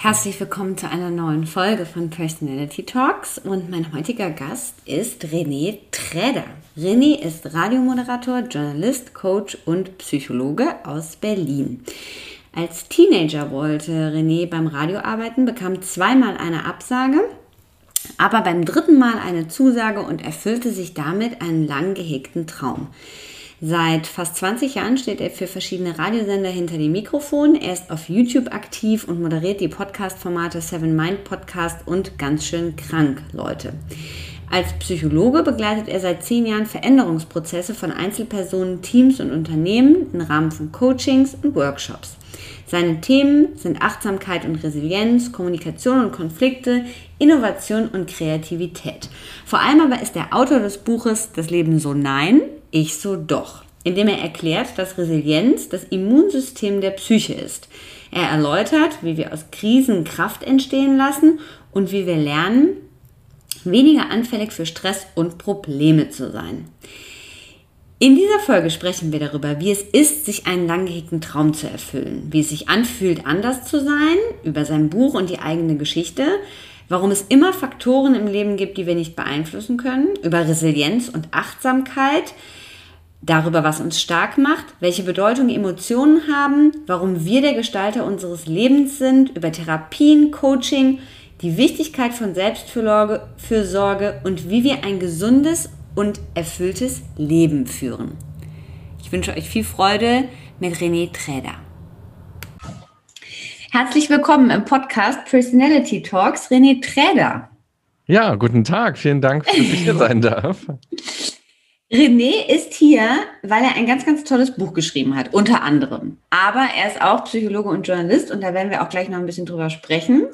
Herzlich willkommen zu einer neuen Folge von Personality Talks und mein heutiger Gast ist René Träder. René ist Radiomoderator, Journalist, Coach und Psychologe aus Berlin. Als Teenager wollte René beim Radio arbeiten, bekam zweimal eine Absage, aber beim dritten Mal eine Zusage und erfüllte sich damit einen lang gehegten Traum. Seit fast 20 Jahren steht er für verschiedene Radiosender hinter dem Mikrofon. Er ist auf YouTube aktiv und moderiert die Podcast-Formate Seven Mind Podcast und ganz schön krank, Leute. Als Psychologe begleitet er seit zehn Jahren Veränderungsprozesse von Einzelpersonen, Teams und Unternehmen im Rahmen von Coachings und Workshops. Seine Themen sind Achtsamkeit und Resilienz, Kommunikation und Konflikte, Innovation und Kreativität. Vor allem aber ist er Autor des Buches Das Leben so Nein, ich so doch, indem er erklärt, dass Resilienz das Immunsystem der Psyche ist. Er erläutert, wie wir aus Krisen Kraft entstehen lassen und wie wir lernen, weniger anfällig für Stress und Probleme zu sein. In dieser Folge sprechen wir darüber, wie es ist, sich einen lang gehegten Traum zu erfüllen, wie es sich anfühlt, anders zu sein, über sein Buch und die eigene Geschichte, warum es immer Faktoren im Leben gibt, die wir nicht beeinflussen können, über Resilienz und Achtsamkeit, darüber, was uns stark macht, welche Bedeutung Emotionen haben, warum wir der Gestalter unseres Lebens sind, über Therapien, Coaching, die Wichtigkeit von Selbstfürsorge und wie wir ein gesundes und erfülltes Leben führen. Ich wünsche euch viel Freude mit René Träder. Herzlich willkommen im Podcast Personality Talks, René Träder. Ja, guten Tag. Vielen Dank, dass ich hier sein darf. René ist hier, weil er ein ganz, ganz tolles Buch geschrieben hat, unter anderem. Aber er ist auch Psychologe und Journalist und da werden wir auch gleich noch ein bisschen drüber sprechen.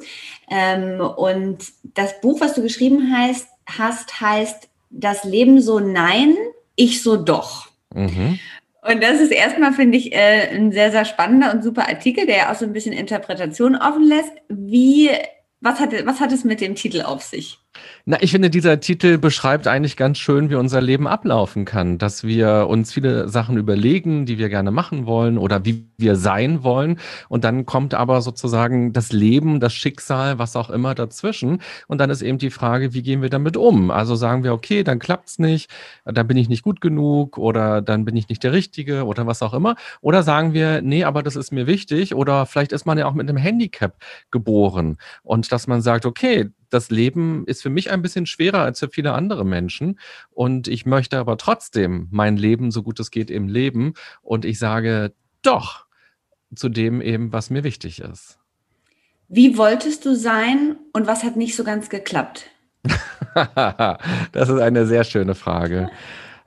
Ähm, und das Buch, was du geschrieben hast, hast heißt Das Leben so nein, ich so doch. Mhm. Und das ist erstmal, finde ich, äh, ein sehr, sehr spannender und super Artikel, der ja auch so ein bisschen Interpretation offen lässt. Wie, was hat, was hat es mit dem Titel auf sich? Na, ich finde, dieser Titel beschreibt eigentlich ganz schön, wie unser Leben ablaufen kann, dass wir uns viele Sachen überlegen, die wir gerne machen wollen oder wie wir sein wollen. Und dann kommt aber sozusagen das Leben, das Schicksal, was auch immer dazwischen. Und dann ist eben die Frage, wie gehen wir damit um? Also sagen wir, okay, dann klappt's nicht, dann bin ich nicht gut genug oder dann bin ich nicht der Richtige oder was auch immer. Oder sagen wir, nee, aber das ist mir wichtig oder vielleicht ist man ja auch mit einem Handicap geboren und dass man sagt, okay, das Leben ist für mich ein bisschen schwerer als für viele andere Menschen. Und ich möchte aber trotzdem mein Leben, so gut es geht, im Leben. Und ich sage doch zu dem eben, was mir wichtig ist. Wie wolltest du sein und was hat nicht so ganz geklappt? das ist eine sehr schöne Frage.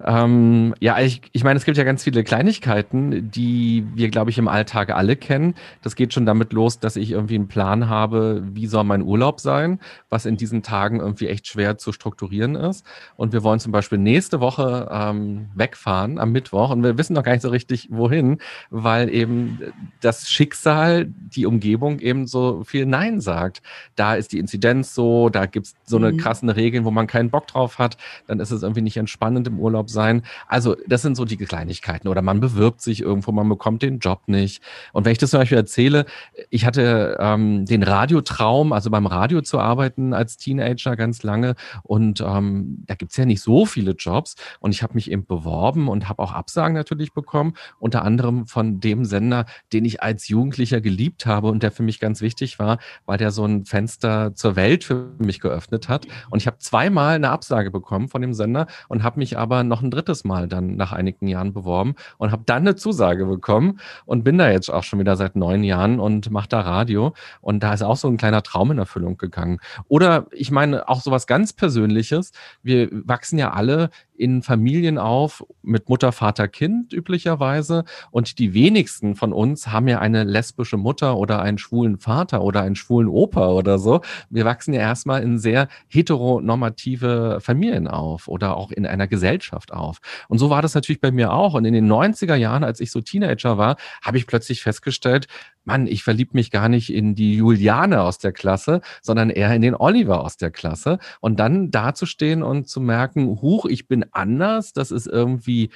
Ähm, ja, ich, ich meine, es gibt ja ganz viele Kleinigkeiten, die wir, glaube ich, im Alltag alle kennen. Das geht schon damit los, dass ich irgendwie einen Plan habe, wie soll mein Urlaub sein, was in diesen Tagen irgendwie echt schwer zu strukturieren ist. Und wir wollen zum Beispiel nächste Woche ähm, wegfahren am Mittwoch und wir wissen noch gar nicht so richtig, wohin, weil eben das Schicksal, die Umgebung eben so viel Nein sagt. Da ist die Inzidenz so, da gibt es so eine mhm. krassen Regeln, wo man keinen Bock drauf hat, dann ist es irgendwie nicht entspannend im Urlaub Job sein. Also das sind so die Kleinigkeiten. Oder man bewirbt sich irgendwo, man bekommt den Job nicht. Und wenn ich das zum Beispiel erzähle, ich hatte ähm, den Radiotraum, also beim Radio zu arbeiten als Teenager ganz lange. Und ähm, da gibt's ja nicht so viele Jobs. Und ich habe mich eben beworben und habe auch Absagen natürlich bekommen. Unter anderem von dem Sender, den ich als Jugendlicher geliebt habe und der für mich ganz wichtig war, weil der so ein Fenster zur Welt für mich geöffnet hat. Und ich habe zweimal eine Absage bekommen von dem Sender und habe mich aber noch ein drittes Mal dann nach einigen Jahren beworben und habe dann eine Zusage bekommen und bin da jetzt auch schon wieder seit neun Jahren und mache da Radio. Und da ist auch so ein kleiner Traum in Erfüllung gegangen. Oder ich meine auch sowas ganz Persönliches. Wir wachsen ja alle in Familien auf mit Mutter, Vater, Kind üblicherweise. Und die wenigsten von uns haben ja eine lesbische Mutter oder einen schwulen Vater oder einen schwulen Opa oder so. Wir wachsen ja erstmal in sehr heteronormative Familien auf oder auch in einer Gesellschaft auf. Und so war das natürlich bei mir auch. Und in den 90er Jahren, als ich so Teenager war, habe ich plötzlich festgestellt, Mann, ich verliebe mich gar nicht in die Juliane aus der Klasse, sondern eher in den Oliver aus der Klasse. Und dann dazustehen und zu merken, huch, ich bin anders, das ist irgendwie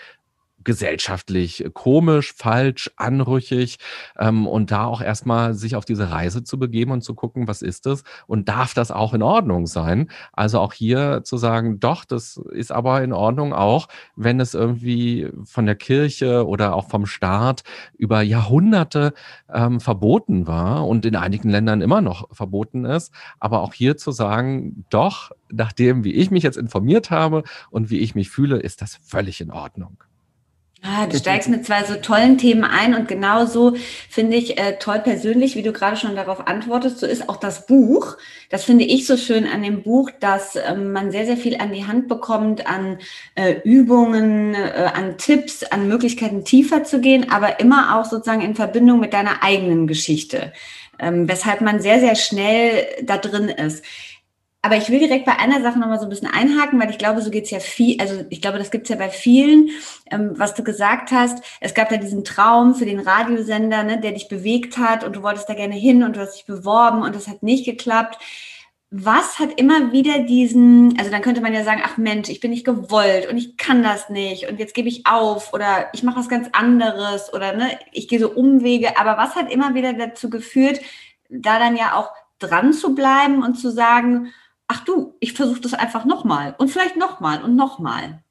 gesellschaftlich komisch, falsch, anrüchig ähm, und da auch erstmal sich auf diese Reise zu begeben und zu gucken, was ist das und darf das auch in Ordnung sein? Also auch hier zu sagen, doch, das ist aber in Ordnung auch, wenn es irgendwie von der Kirche oder auch vom Staat über Jahrhunderte ähm, verboten war und in einigen Ländern immer noch verboten ist, aber auch hier zu sagen, doch, nachdem, wie ich mich jetzt informiert habe und wie ich mich fühle, ist das völlig in Ordnung. Ah, du steigst mit zwei so tollen Themen ein und genauso finde ich äh, toll persönlich, wie du gerade schon darauf antwortest, so ist auch das Buch. Das finde ich so schön an dem Buch, dass ähm, man sehr, sehr viel an die Hand bekommt, an äh, Übungen, äh, an Tipps, an Möglichkeiten tiefer zu gehen, aber immer auch sozusagen in Verbindung mit deiner eigenen Geschichte, ähm, weshalb man sehr, sehr schnell da drin ist. Aber ich will direkt bei einer Sache nochmal so ein bisschen einhaken, weil ich glaube, so geht's ja viel, also ich glaube, das gibt's ja bei vielen, ähm, was du gesagt hast. Es gab da diesen Traum für den Radiosender, ne, der dich bewegt hat und du wolltest da gerne hin und du hast dich beworben und das hat nicht geklappt. Was hat immer wieder diesen, also dann könnte man ja sagen, ach Mensch, ich bin nicht gewollt und ich kann das nicht und jetzt gebe ich auf oder ich mache was ganz anderes oder ne, ich gehe so Umwege. Aber was hat immer wieder dazu geführt, da dann ja auch dran zu bleiben und zu sagen, ach du, ich versuche das einfach nochmal und vielleicht nochmal und nochmal.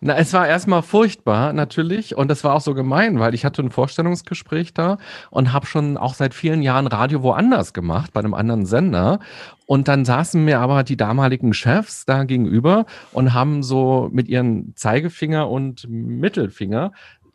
Na, es war erstmal furchtbar natürlich und das war auch so gemein, weil ich hatte ein Vorstellungsgespräch da und habe schon auch seit vielen Jahren Radio woanders gemacht, bei einem anderen Sender. Und dann saßen mir aber die damaligen Chefs da gegenüber und haben so mit ihren Zeigefinger und Mittelfinger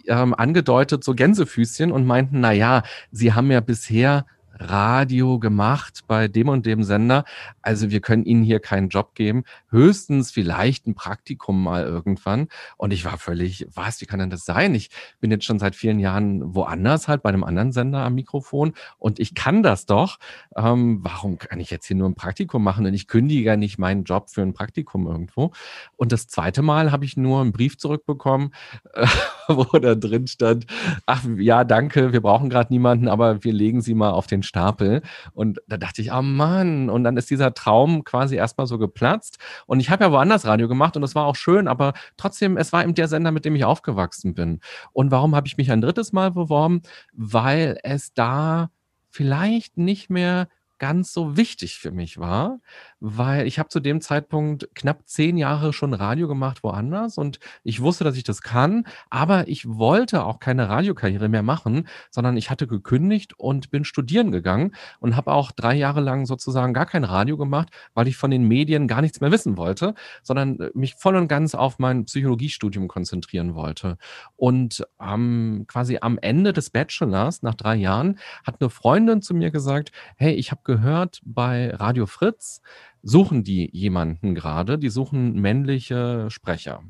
ähm, angedeutet, so Gänsefüßchen und meinten, na ja, sie haben ja bisher Radio gemacht bei dem und dem Sender. Also wir können Ihnen hier keinen Job geben. Höchstens vielleicht ein Praktikum mal irgendwann. Und ich war völlig, was, wie kann denn das sein? Ich bin jetzt schon seit vielen Jahren woanders halt bei einem anderen Sender am Mikrofon und ich kann das doch. Ähm, warum kann ich jetzt hier nur ein Praktikum machen? Und ich kündige ja nicht meinen Job für ein Praktikum irgendwo. Und das zweite Mal habe ich nur einen Brief zurückbekommen, äh, wo da drin stand, ach ja, danke, wir brauchen gerade niemanden, aber wir legen Sie mal auf den Stapel. Und da dachte ich, oh Mann, und dann ist dieser Traum quasi erstmal so geplatzt. Und ich habe ja woanders Radio gemacht und das war auch schön, aber trotzdem, es war eben der Sender, mit dem ich aufgewachsen bin. Und warum habe ich mich ein drittes Mal beworben? Weil es da vielleicht nicht mehr ganz so wichtig für mich war, weil ich habe zu dem Zeitpunkt knapp zehn Jahre schon Radio gemacht woanders und ich wusste, dass ich das kann, aber ich wollte auch keine Radiokarriere mehr machen, sondern ich hatte gekündigt und bin studieren gegangen und habe auch drei Jahre lang sozusagen gar kein Radio gemacht, weil ich von den Medien gar nichts mehr wissen wollte, sondern äh, mich voll und ganz auf mein Psychologiestudium konzentrieren wollte. Und ähm, quasi am Ende des Bachelors, nach drei Jahren, hat eine Freundin zu mir gesagt, hey, ich habe gehört, bei Radio Fritz suchen die jemanden gerade, die suchen männliche Sprecher.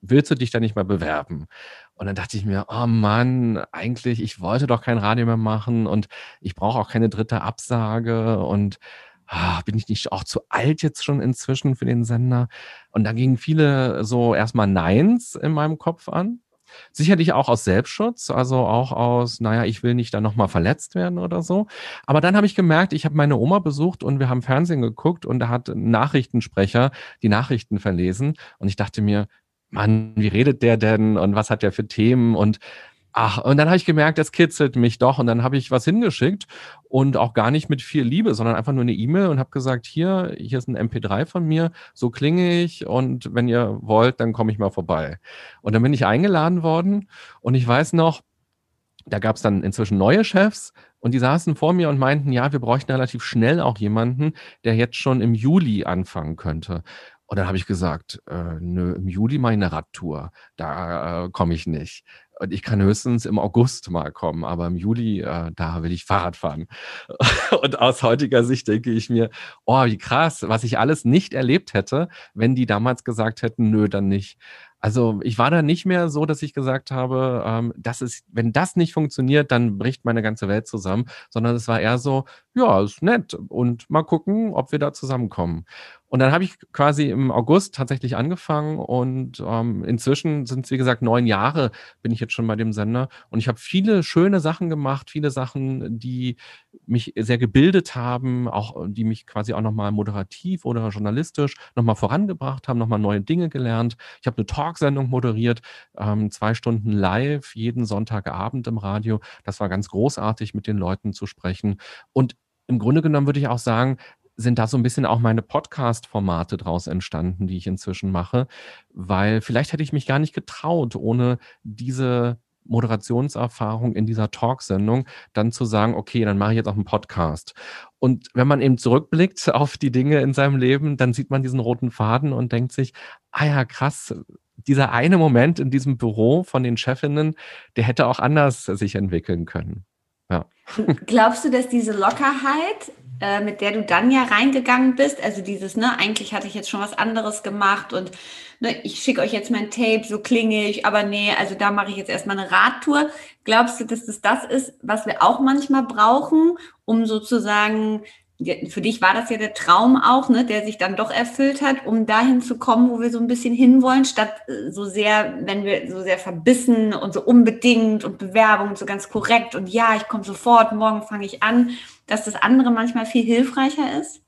Willst du dich da nicht mal bewerben? Und dann dachte ich mir, oh Mann, eigentlich, ich wollte doch kein Radio mehr machen und ich brauche auch keine dritte Absage und ah, bin ich nicht auch zu alt jetzt schon inzwischen für den Sender? Und da gingen viele so erstmal Neins in meinem Kopf an. Sicherlich auch aus Selbstschutz, also auch aus, naja, ich will nicht da nochmal verletzt werden oder so. Aber dann habe ich gemerkt, ich habe meine Oma besucht und wir haben Fernsehen geguckt und da hat ein Nachrichtensprecher die Nachrichten verlesen und ich dachte mir, Mann, wie redet der denn und was hat der für Themen und Ach, und dann habe ich gemerkt, das kitzelt mich doch. Und dann habe ich was hingeschickt und auch gar nicht mit viel Liebe, sondern einfach nur eine E-Mail und habe gesagt, hier, hier ist ein MP3 von mir, so klinge ich und wenn ihr wollt, dann komme ich mal vorbei. Und dann bin ich eingeladen worden und ich weiß noch, da gab es dann inzwischen neue Chefs und die saßen vor mir und meinten, ja, wir bräuchten relativ schnell auch jemanden, der jetzt schon im Juli anfangen könnte. Und dann habe ich gesagt, äh, nö, im Juli mache ich eine Radtour, da äh, komme ich nicht. Und ich kann höchstens im August mal kommen, aber im Juli, äh, da will ich Fahrrad fahren. Und aus heutiger Sicht denke ich mir, oh, wie krass, was ich alles nicht erlebt hätte, wenn die damals gesagt hätten, nö, dann nicht. Also ich war da nicht mehr so, dass ich gesagt habe, ähm, das ist, wenn das nicht funktioniert, dann bricht meine ganze Welt zusammen, sondern es war eher so, ja, ist nett und mal gucken, ob wir da zusammenkommen. Und dann habe ich quasi im August tatsächlich angefangen und ähm, inzwischen sind es, wie gesagt, neun Jahre bin ich jetzt schon bei dem Sender und ich habe viele schöne Sachen gemacht, viele Sachen, die mich sehr gebildet haben, auch die mich quasi auch nochmal moderativ oder journalistisch nochmal vorangebracht haben, nochmal neue Dinge gelernt. Ich habe eine Talksendung moderiert, ähm, zwei Stunden live, jeden Sonntagabend im Radio. Das war ganz großartig, mit den Leuten zu sprechen. Und im Grunde genommen würde ich auch sagen, sind da so ein bisschen auch meine Podcast-Formate draus entstanden, die ich inzwischen mache, weil vielleicht hätte ich mich gar nicht getraut, ohne diese Moderationserfahrung in dieser Talksendung dann zu sagen, okay, dann mache ich jetzt auch einen Podcast. Und wenn man eben zurückblickt auf die Dinge in seinem Leben, dann sieht man diesen roten Faden und denkt sich, ah ja, krass, dieser eine Moment in diesem Büro von den Chefinnen, der hätte auch anders sich entwickeln können. Ja. Glaubst du, dass diese Lockerheit äh, mit der du dann ja reingegangen bist. Also dieses, ne, eigentlich hatte ich jetzt schon was anderes gemacht und ne, ich schicke euch jetzt mein Tape, so klinge ich, aber nee, also da mache ich jetzt erstmal eine Radtour. Glaubst du, dass das das ist, was wir auch manchmal brauchen, um sozusagen für dich war das ja der Traum auch, ne, der sich dann doch erfüllt hat, um dahin zu kommen, wo wir so ein bisschen hinwollen, statt äh, so sehr, wenn wir so sehr verbissen und so unbedingt und Bewerbung und so ganz korrekt und ja, ich komme sofort, morgen fange ich an, dass das andere manchmal viel hilfreicher ist?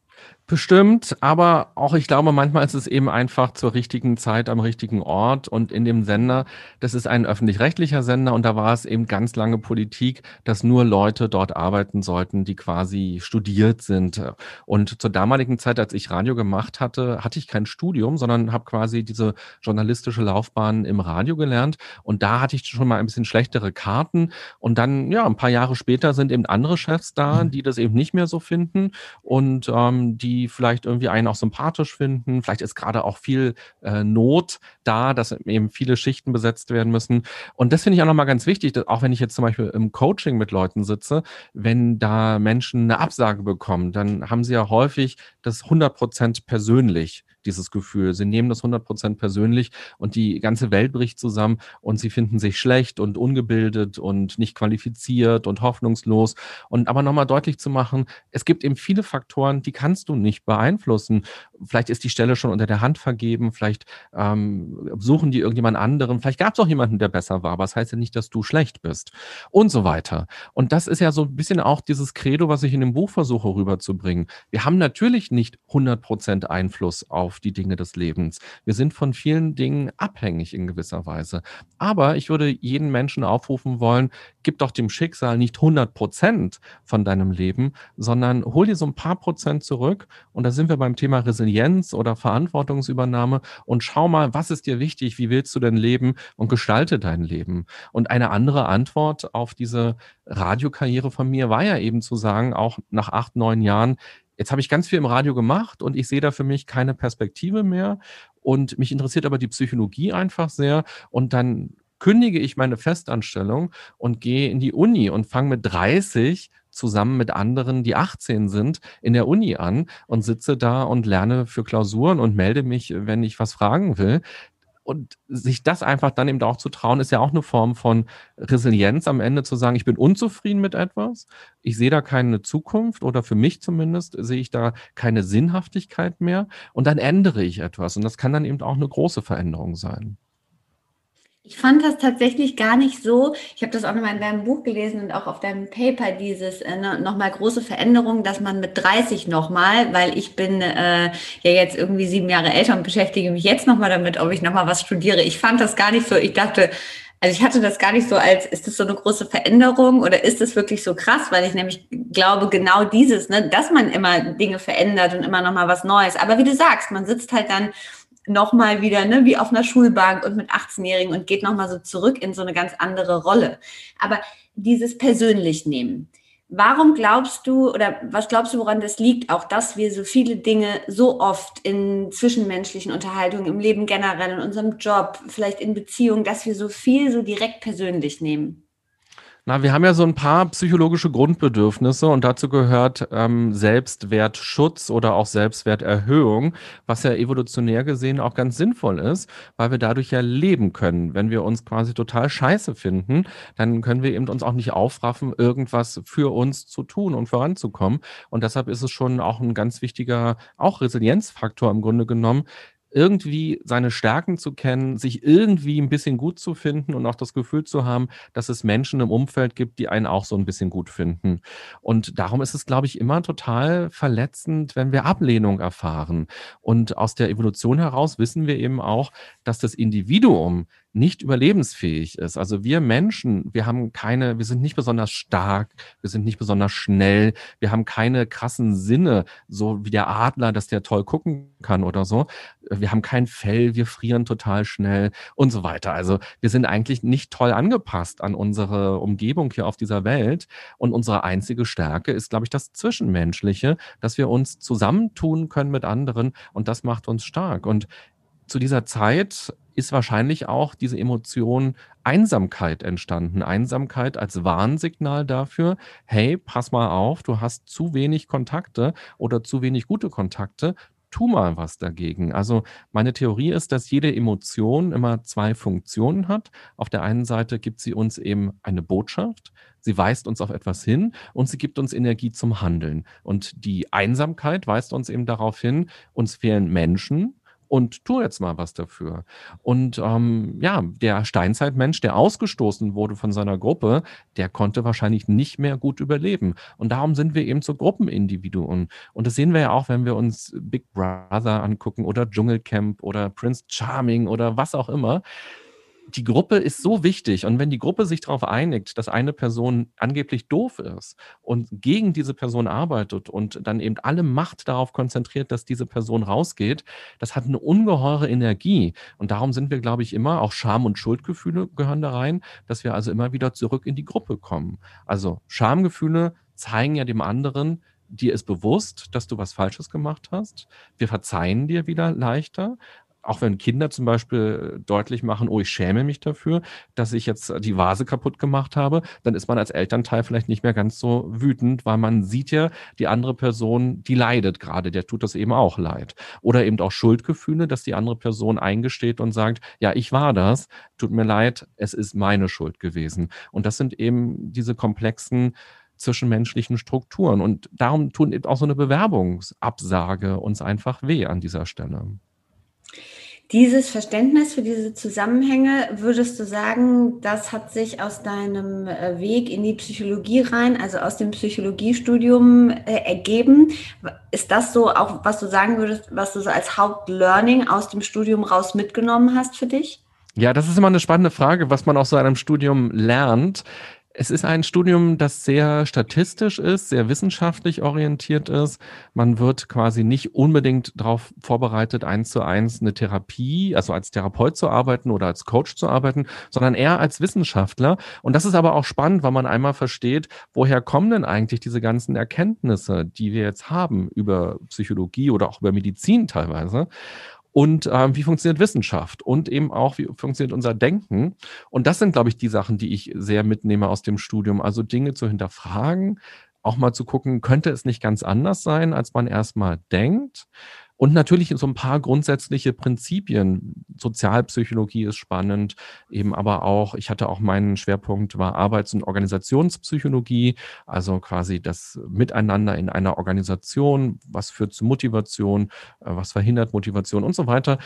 Bestimmt, aber auch ich glaube, manchmal ist es eben einfach zur richtigen Zeit am richtigen Ort und in dem Sender, das ist ein öffentlich-rechtlicher Sender und da war es eben ganz lange Politik, dass nur Leute dort arbeiten sollten, die quasi studiert sind. Und zur damaligen Zeit, als ich Radio gemacht hatte, hatte ich kein Studium, sondern habe quasi diese journalistische Laufbahn im Radio gelernt und da hatte ich schon mal ein bisschen schlechtere Karten und dann, ja, ein paar Jahre später sind eben andere Chefs da, mhm. die das eben nicht mehr so finden und ähm, die die vielleicht irgendwie einen auch sympathisch finden. Vielleicht ist gerade auch viel äh, Not da, dass eben viele Schichten besetzt werden müssen. Und das finde ich auch nochmal ganz wichtig, dass, auch wenn ich jetzt zum Beispiel im Coaching mit Leuten sitze, wenn da Menschen eine Absage bekommen, dann haben sie ja häufig das 100 Prozent persönlich dieses Gefühl. Sie nehmen das 100% persönlich und die ganze Welt bricht zusammen und sie finden sich schlecht und ungebildet und nicht qualifiziert und hoffnungslos. Und aber nochmal deutlich zu machen, es gibt eben viele Faktoren, die kannst du nicht beeinflussen. Vielleicht ist die Stelle schon unter der Hand vergeben, vielleicht ähm, suchen die irgendjemand anderen, vielleicht gab es auch jemanden, der besser war, aber das heißt ja nicht, dass du schlecht bist und so weiter. Und das ist ja so ein bisschen auch dieses Credo, was ich in dem Buch versuche rüberzubringen. Wir haben natürlich nicht 100% Einfluss auf auf die Dinge des Lebens. Wir sind von vielen Dingen abhängig in gewisser Weise. Aber ich würde jeden Menschen aufrufen wollen, gib doch dem Schicksal nicht 100 Prozent von deinem Leben, sondern hol dir so ein paar Prozent zurück. Und da sind wir beim Thema Resilienz oder Verantwortungsübernahme und schau mal, was ist dir wichtig? Wie willst du denn leben? Und gestalte dein Leben. Und eine andere Antwort auf diese Radiokarriere von mir war ja eben zu sagen, auch nach acht, neun Jahren, Jetzt habe ich ganz viel im Radio gemacht und ich sehe da für mich keine Perspektive mehr. Und mich interessiert aber die Psychologie einfach sehr. Und dann kündige ich meine Festanstellung und gehe in die Uni und fange mit 30 zusammen mit anderen, die 18 sind, in der Uni an und sitze da und lerne für Klausuren und melde mich, wenn ich was fragen will und sich das einfach dann eben auch zu trauen, ist ja auch eine Form von Resilienz am Ende zu sagen, ich bin unzufrieden mit etwas, ich sehe da keine Zukunft oder für mich zumindest sehe ich da keine Sinnhaftigkeit mehr und dann ändere ich etwas und das kann dann eben auch eine große Veränderung sein. Ich fand das tatsächlich gar nicht so. Ich habe das auch nochmal in deinem Buch gelesen und auch auf deinem Paper, dieses äh, nochmal große Veränderung, dass man mit 30 nochmal, weil ich bin äh, ja jetzt irgendwie sieben Jahre älter und beschäftige mich jetzt nochmal damit, ob ich nochmal was studiere. Ich fand das gar nicht so. Ich dachte, also ich hatte das gar nicht so als, ist das so eine große Veränderung oder ist das wirklich so krass? Weil ich nämlich glaube, genau dieses, ne, dass man immer Dinge verändert und immer nochmal was Neues. Aber wie du sagst, man sitzt halt dann nochmal wieder, ne, wie auf einer Schulbank und mit 18-Jährigen und geht nochmal so zurück in so eine ganz andere Rolle. Aber dieses persönlich nehmen. Warum glaubst du oder was glaubst du, woran das liegt, auch dass wir so viele Dinge so oft in zwischenmenschlichen Unterhaltungen, im Leben generell, in unserem Job, vielleicht in Beziehungen, dass wir so viel so direkt persönlich nehmen? Na, wir haben ja so ein paar psychologische Grundbedürfnisse und dazu gehört ähm, Selbstwertschutz oder auch Selbstwerterhöhung, was ja evolutionär gesehen auch ganz sinnvoll ist, weil wir dadurch ja leben können. Wenn wir uns quasi total scheiße finden, dann können wir eben uns auch nicht aufraffen, irgendwas für uns zu tun und voranzukommen. Und deshalb ist es schon auch ein ganz wichtiger, auch Resilienzfaktor im Grunde genommen, irgendwie seine Stärken zu kennen, sich irgendwie ein bisschen gut zu finden und auch das Gefühl zu haben, dass es Menschen im Umfeld gibt, die einen auch so ein bisschen gut finden. Und darum ist es, glaube ich, immer total verletzend, wenn wir Ablehnung erfahren. Und aus der Evolution heraus wissen wir eben auch, dass das Individuum nicht überlebensfähig ist. Also wir Menschen, wir haben keine, wir sind nicht besonders stark, wir sind nicht besonders schnell, wir haben keine krassen Sinne, so wie der Adler, dass der toll gucken kann oder so. Wir haben kein Fell, wir frieren total schnell und so weiter. Also wir sind eigentlich nicht toll angepasst an unsere Umgebung hier auf dieser Welt. Und unsere einzige Stärke ist, glaube ich, das Zwischenmenschliche, dass wir uns zusammentun können mit anderen und das macht uns stark. Und zu dieser Zeit ist wahrscheinlich auch diese Emotion Einsamkeit entstanden. Einsamkeit als Warnsignal dafür, hey, pass mal auf, du hast zu wenig Kontakte oder zu wenig gute Kontakte. Tu mal was dagegen. Also meine Theorie ist, dass jede Emotion immer zwei Funktionen hat. Auf der einen Seite gibt sie uns eben eine Botschaft, sie weist uns auf etwas hin und sie gibt uns Energie zum Handeln. Und die Einsamkeit weist uns eben darauf hin, uns fehlen Menschen, und tu jetzt mal was dafür. Und ähm, ja, der Steinzeitmensch, der ausgestoßen wurde von seiner Gruppe, der konnte wahrscheinlich nicht mehr gut überleben. Und darum sind wir eben zu Gruppenindividuen. Und das sehen wir ja auch, wenn wir uns Big Brother angucken oder Dschungelcamp oder Prince Charming oder was auch immer die Gruppe ist so wichtig. Und wenn die Gruppe sich darauf einigt, dass eine Person angeblich doof ist und gegen diese Person arbeitet und dann eben alle Macht darauf konzentriert, dass diese Person rausgeht, das hat eine ungeheure Energie. Und darum sind wir, glaube ich, immer, auch Scham- und Schuldgefühle gehören da rein, dass wir also immer wieder zurück in die Gruppe kommen. Also Schamgefühle zeigen ja dem anderen, dir ist bewusst, dass du was Falsches gemacht hast. Wir verzeihen dir wieder leichter auch wenn Kinder zum Beispiel deutlich machen, oh, ich schäme mich dafür, dass ich jetzt die Vase kaputt gemacht habe, dann ist man als Elternteil vielleicht nicht mehr ganz so wütend, weil man sieht ja, die andere Person, die leidet gerade, der tut das eben auch leid. Oder eben auch Schuldgefühle, dass die andere Person eingesteht und sagt, ja, ich war das, tut mir leid, es ist meine Schuld gewesen. Und das sind eben diese komplexen zwischenmenschlichen Strukturen. Und darum tun eben auch so eine Bewerbungsabsage uns einfach weh an dieser Stelle. Dieses Verständnis für diese Zusammenhänge, würdest du sagen, das hat sich aus deinem äh, Weg in die Psychologie rein, also aus dem Psychologiestudium äh, ergeben? Ist das so auch, was du sagen würdest, was du so als Hauptlearning aus dem Studium raus mitgenommen hast für dich? Ja, das ist immer eine spannende Frage, was man aus so einem Studium lernt. Es ist ein Studium, das sehr statistisch ist, sehr wissenschaftlich orientiert ist. Man wird quasi nicht unbedingt darauf vorbereitet, eins zu eins eine Therapie, also als Therapeut zu arbeiten oder als Coach zu arbeiten, sondern eher als Wissenschaftler. Und das ist aber auch spannend, weil man einmal versteht, woher kommen denn eigentlich diese ganzen Erkenntnisse, die wir jetzt haben über Psychologie oder auch über Medizin teilweise und ähm, wie funktioniert Wissenschaft und eben auch, wie funktioniert unser Denken. Und das sind, glaube ich, die Sachen, die ich sehr mitnehme aus dem Studium. Also Dinge zu hinterfragen, auch mal zu gucken, könnte es nicht ganz anders sein, als man erstmal denkt. Und natürlich so ein paar grundsätzliche Prinzipien. Sozialpsychologie ist spannend, eben aber auch, ich hatte auch meinen Schwerpunkt war Arbeits- und Organisationspsychologie, also quasi das Miteinander in einer Organisation, was führt zu Motivation, äh, was verhindert Motivation und so weiter.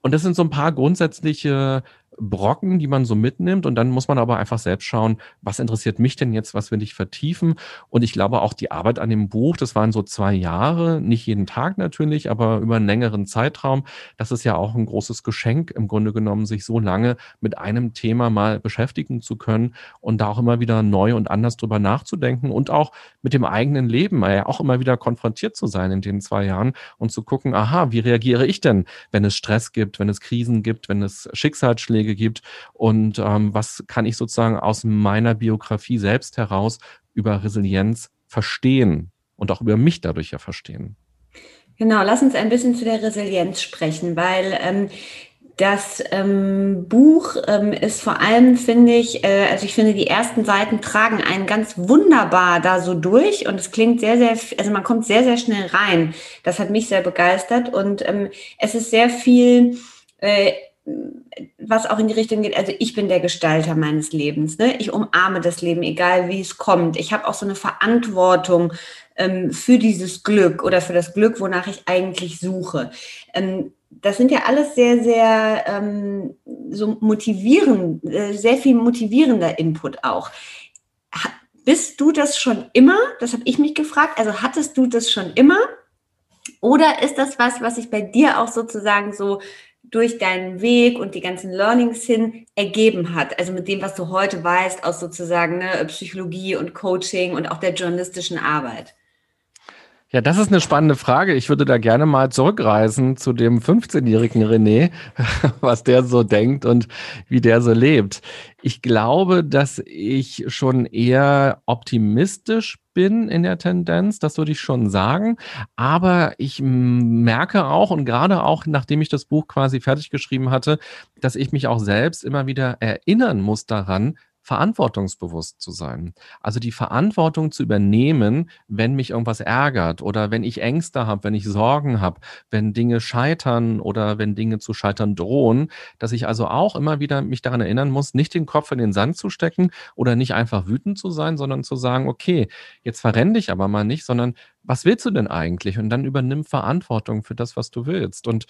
Und das sind so ein paar grundsätzliche Brocken, die man so mitnimmt. Und dann muss man aber einfach selbst schauen, was interessiert mich denn jetzt, was will ich vertiefen. Und ich glaube auch die Arbeit an dem Buch, das waren so zwei Jahre, nicht jeden Tag natürlich, aber über einen längeren Zeitraum. Das ist ja auch ein großes Geschenk im Grunde genommen, sich so lange mit einem Thema mal beschäftigen zu können und da auch immer wieder neu und anders drüber nachzudenken und auch mit dem eigenen Leben ja auch immer wieder konfrontiert zu sein in den zwei Jahren und zu gucken, aha, wie reagiere ich denn, wenn es Stress gibt, wenn es Krisen gibt, wenn es Schicksalsschläge gibt und ähm, was kann ich sozusagen aus meiner Biografie selbst heraus über Resilienz verstehen und auch über mich dadurch ja verstehen. Genau, lass uns ein bisschen zu der Resilienz sprechen, weil ähm, das ähm, Buch ähm, ist vor allem, finde ich, äh, also ich finde, die ersten Seiten tragen einen ganz wunderbar da so durch und es klingt sehr, sehr, also man kommt sehr, sehr schnell rein. Das hat mich sehr begeistert und ähm, es ist sehr viel, äh, was auch in die Richtung geht, also ich bin der Gestalter meines Lebens. Ne? Ich umarme das Leben, egal wie es kommt. Ich habe auch so eine Verantwortung ähm, für dieses Glück oder für das Glück, wonach ich eigentlich suche. Ähm, das sind ja alles sehr, sehr ähm, so motivierend, äh, sehr viel motivierender Input auch. Bist du das schon immer? Das habe ich mich gefragt. Also hattest du das schon immer? Oder ist das was, was sich bei dir auch sozusagen so durch deinen Weg und die ganzen Learnings hin ergeben hat? Also mit dem, was du heute weißt aus sozusagen ne, Psychologie und Coaching und auch der journalistischen Arbeit? Ja, das ist eine spannende Frage. Ich würde da gerne mal zurückreisen zu dem 15-jährigen René, was der so denkt und wie der so lebt. Ich glaube, dass ich schon eher optimistisch bin in der Tendenz, das würde ich schon sagen. Aber ich merke auch und gerade auch, nachdem ich das Buch quasi fertig geschrieben hatte, dass ich mich auch selbst immer wieder erinnern muss daran, verantwortungsbewusst zu sein. Also die Verantwortung zu übernehmen, wenn mich irgendwas ärgert oder wenn ich Ängste habe, wenn ich Sorgen habe, wenn Dinge scheitern oder wenn Dinge zu scheitern drohen, dass ich also auch immer wieder mich daran erinnern muss, nicht den Kopf in den Sand zu stecken oder nicht einfach wütend zu sein, sondern zu sagen, okay, jetzt verrenne dich aber mal nicht, sondern was willst du denn eigentlich? Und dann übernimm Verantwortung für das, was du willst. Und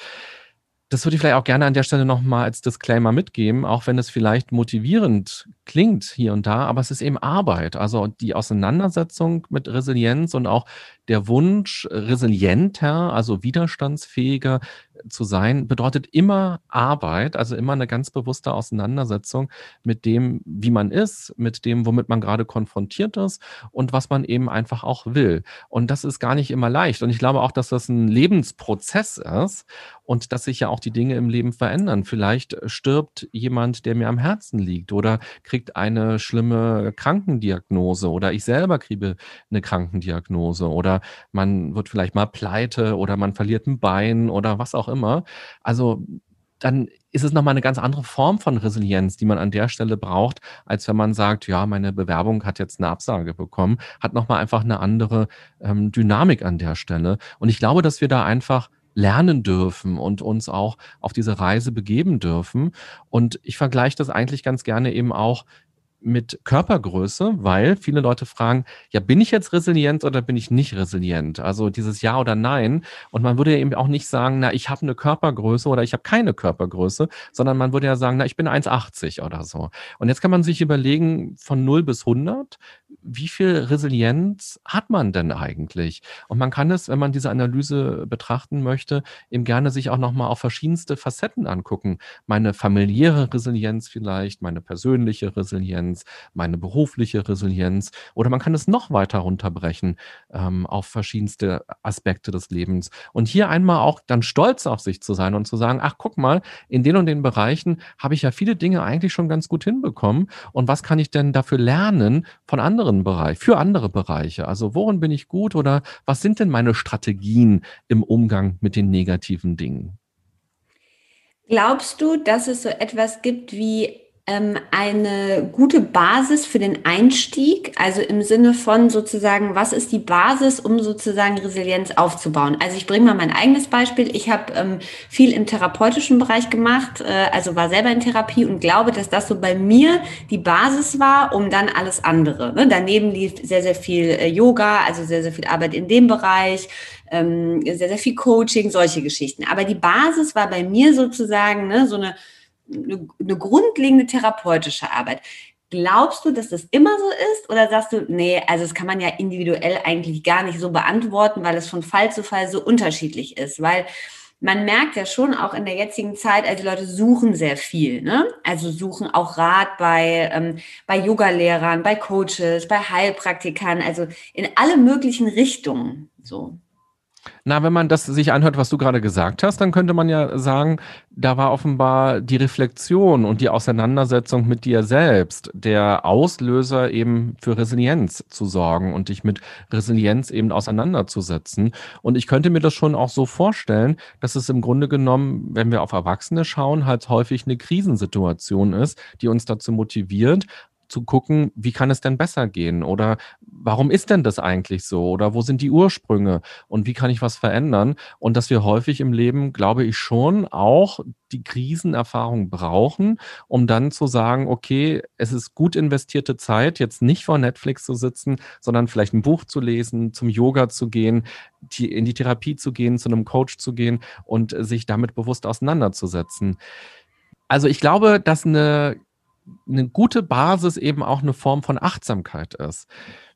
das würde ich vielleicht auch gerne an der Stelle nochmal als Disclaimer mitgeben, auch wenn es vielleicht motivierend klingt hier und da, aber es ist eben Arbeit. Also die Auseinandersetzung mit Resilienz und auch der Wunsch, resilienter, also widerstandsfähiger zu sein, bedeutet immer Arbeit, also immer eine ganz bewusste Auseinandersetzung mit dem, wie man ist, mit dem, womit man gerade konfrontiert ist und was man eben einfach auch will. Und das ist gar nicht immer leicht. Und ich glaube auch, dass das ein Lebensprozess ist und dass sich ja auch die Dinge im Leben verändern. Vielleicht stirbt jemand, der mir am Herzen liegt oder kriegt eine schlimme Krankendiagnose oder ich selber kriege eine Krankendiagnose oder man wird vielleicht mal pleite oder man verliert ein Bein oder was auch immer. Also dann ist es nochmal eine ganz andere Form von Resilienz, die man an der Stelle braucht, als wenn man sagt, ja, meine Bewerbung hat jetzt eine Absage bekommen, hat nochmal einfach eine andere ähm, Dynamik an der Stelle. Und ich glaube, dass wir da einfach lernen dürfen und uns auch auf diese Reise begeben dürfen. Und ich vergleiche das eigentlich ganz gerne eben auch mit Körpergröße, weil viele Leute fragen, ja, bin ich jetzt resilient oder bin ich nicht resilient? Also dieses Ja oder Nein. Und man würde eben auch nicht sagen, na, ich habe eine Körpergröße oder ich habe keine Körpergröße, sondern man würde ja sagen, na, ich bin 1,80 oder so. Und jetzt kann man sich überlegen, von 0 bis 100, wie viel Resilienz hat man denn eigentlich? Und man kann es, wenn man diese Analyse betrachten möchte, eben gerne sich auch nochmal auf verschiedenste Facetten angucken. Meine familiäre Resilienz vielleicht, meine persönliche Resilienz, meine berufliche Resilienz oder man kann es noch weiter runterbrechen ähm, auf verschiedenste Aspekte des Lebens. Und hier einmal auch dann stolz auf sich zu sein und zu sagen, ach guck mal, in den und den Bereichen habe ich ja viele Dinge eigentlich schon ganz gut hinbekommen. Und was kann ich denn dafür lernen von anderen Bereichen, für andere Bereiche? Also worin bin ich gut oder was sind denn meine Strategien im Umgang mit den negativen Dingen? Glaubst du, dass es so etwas gibt wie eine gute Basis für den Einstieg, also im Sinne von sozusagen, was ist die Basis, um sozusagen Resilienz aufzubauen? Also ich bringe mal mein eigenes Beispiel. Ich habe ähm, viel im therapeutischen Bereich gemacht, äh, also war selber in Therapie und glaube, dass das so bei mir die Basis war, um dann alles andere. Ne? Daneben lief sehr, sehr viel äh, Yoga, also sehr, sehr viel Arbeit in dem Bereich, ähm, sehr, sehr viel Coaching, solche Geschichten. Aber die Basis war bei mir sozusagen ne, so eine eine, grundlegende therapeutische Arbeit. Glaubst du, dass das immer so ist? Oder sagst du, nee, also das kann man ja individuell eigentlich gar nicht so beantworten, weil es von Fall zu Fall so unterschiedlich ist? Weil man merkt ja schon auch in der jetzigen Zeit, also Leute suchen sehr viel, ne? Also suchen auch Rat bei, ähm, bei Yogalehrern, bei Coaches, bei Heilpraktikern, also in alle möglichen Richtungen. So. Na, wenn man das sich anhört, was du gerade gesagt hast, dann könnte man ja sagen, da war offenbar die Reflexion und die Auseinandersetzung mit dir selbst der Auslöser eben für Resilienz zu sorgen und dich mit Resilienz eben auseinanderzusetzen. Und ich könnte mir das schon auch so vorstellen, dass es im Grunde genommen, wenn wir auf Erwachsene schauen, halt häufig eine Krisensituation ist, die uns dazu motiviert, zu gucken, wie kann es denn besser gehen oder warum ist denn das eigentlich so oder wo sind die Ursprünge und wie kann ich was verändern und dass wir häufig im Leben, glaube ich schon, auch die Krisenerfahrung brauchen, um dann zu sagen, okay, es ist gut investierte Zeit, jetzt nicht vor Netflix zu sitzen, sondern vielleicht ein Buch zu lesen, zum Yoga zu gehen, in die Therapie zu gehen, zu einem Coach zu gehen und sich damit bewusst auseinanderzusetzen. Also ich glaube, dass eine eine gute Basis eben auch eine Form von Achtsamkeit ist.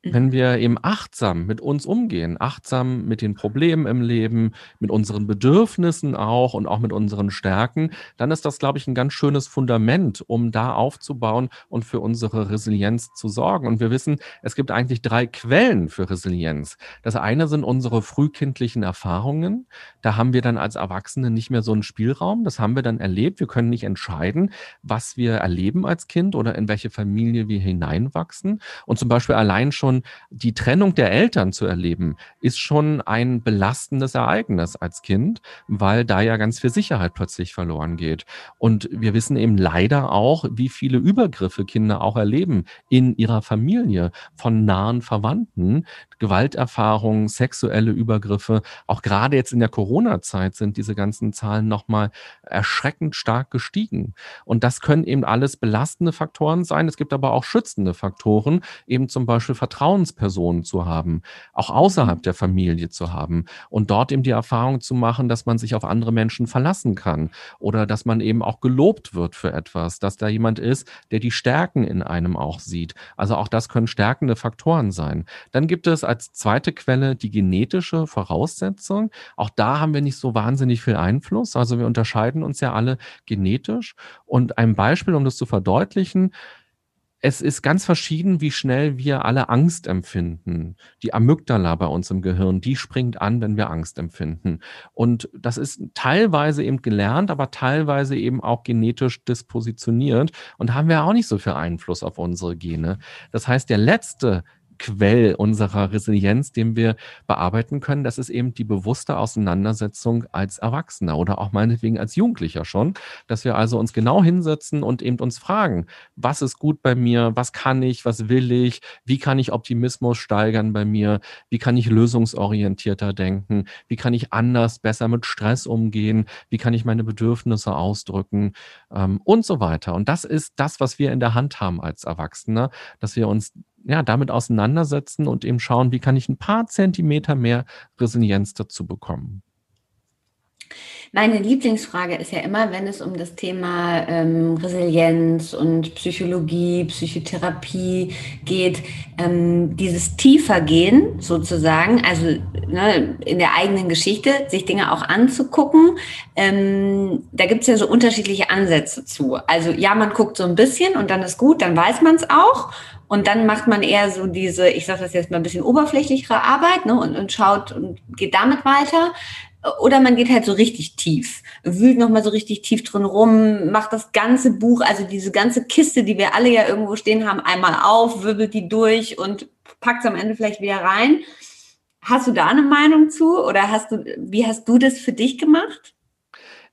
Wenn wir eben achtsam mit uns umgehen, achtsam mit den Problemen im Leben, mit unseren Bedürfnissen auch und auch mit unseren Stärken, dann ist das, glaube ich, ein ganz schönes Fundament, um da aufzubauen und für unsere Resilienz zu sorgen. Und wir wissen, es gibt eigentlich drei Quellen für Resilienz. Das eine sind unsere frühkindlichen Erfahrungen. Da haben wir dann als Erwachsene nicht mehr so einen Spielraum. Das haben wir dann erlebt. Wir können nicht entscheiden, was wir erleben als Kind oder in welche Familie wir hineinwachsen. Und zum Beispiel allein schon schon die Trennung der Eltern zu erleben, ist schon ein belastendes Ereignis als Kind, weil da ja ganz viel Sicherheit plötzlich verloren geht. Und wir wissen eben leider auch, wie viele Übergriffe Kinder auch erleben in ihrer Familie von nahen Verwandten, Gewalterfahrungen, sexuelle Übergriffe. Auch gerade jetzt in der Corona-Zeit sind diese ganzen Zahlen nochmal erschreckend stark gestiegen. Und das können eben alles belastende Faktoren sein. Es gibt aber auch schützende Faktoren, eben zum Beispiel Vertrauenspersonen zu haben, auch außerhalb der Familie zu haben und dort eben die Erfahrung zu machen, dass man sich auf andere Menschen verlassen kann oder dass man eben auch gelobt wird für etwas, dass da jemand ist, der die Stärken in einem auch sieht. Also auch das können stärkende Faktoren sein. Dann gibt es als zweite Quelle die genetische Voraussetzung. Auch da haben wir nicht so wahnsinnig viel Einfluss. Also wir unterscheiden uns ja alle genetisch. Und ein Beispiel, um das zu verdeutlichen, es ist ganz verschieden, wie schnell wir alle Angst empfinden. Die Amygdala bei uns im Gehirn, die springt an, wenn wir Angst empfinden. Und das ist teilweise eben gelernt, aber teilweise eben auch genetisch dispositioniert. Und haben wir auch nicht so viel Einfluss auf unsere Gene. Das heißt, der letzte Quell unserer Resilienz, den wir bearbeiten können. Das ist eben die bewusste Auseinandersetzung als Erwachsener oder auch meinetwegen als Jugendlicher schon, dass wir also uns genau hinsetzen und eben uns fragen, was ist gut bei mir, was kann ich, was will ich, wie kann ich Optimismus steigern bei mir, wie kann ich lösungsorientierter denken, wie kann ich anders, besser mit Stress umgehen, wie kann ich meine Bedürfnisse ausdrücken ähm, und so weiter. Und das ist das, was wir in der Hand haben als Erwachsener, dass wir uns ja, damit auseinandersetzen und eben schauen, wie kann ich ein paar Zentimeter mehr Resilienz dazu bekommen. Meine Lieblingsfrage ist ja immer, wenn es um das Thema ähm, Resilienz und Psychologie, Psychotherapie geht, ähm, dieses Tiefergehen sozusagen, also ne, in der eigenen Geschichte, sich Dinge auch anzugucken. Ähm, da gibt es ja so unterschiedliche Ansätze zu. Also ja, man guckt so ein bisschen und dann ist gut, dann weiß man es auch. Und dann macht man eher so diese, ich sage das jetzt mal ein bisschen oberflächlichere Arbeit ne, und, und schaut und geht damit weiter. Oder man geht halt so richtig tief, wühlt nochmal so richtig tief drin rum, macht das ganze Buch, also diese ganze Kiste, die wir alle ja irgendwo stehen haben, einmal auf, wirbelt die durch und packt es am Ende vielleicht wieder rein. Hast du da eine Meinung zu oder hast du, wie hast du das für dich gemacht?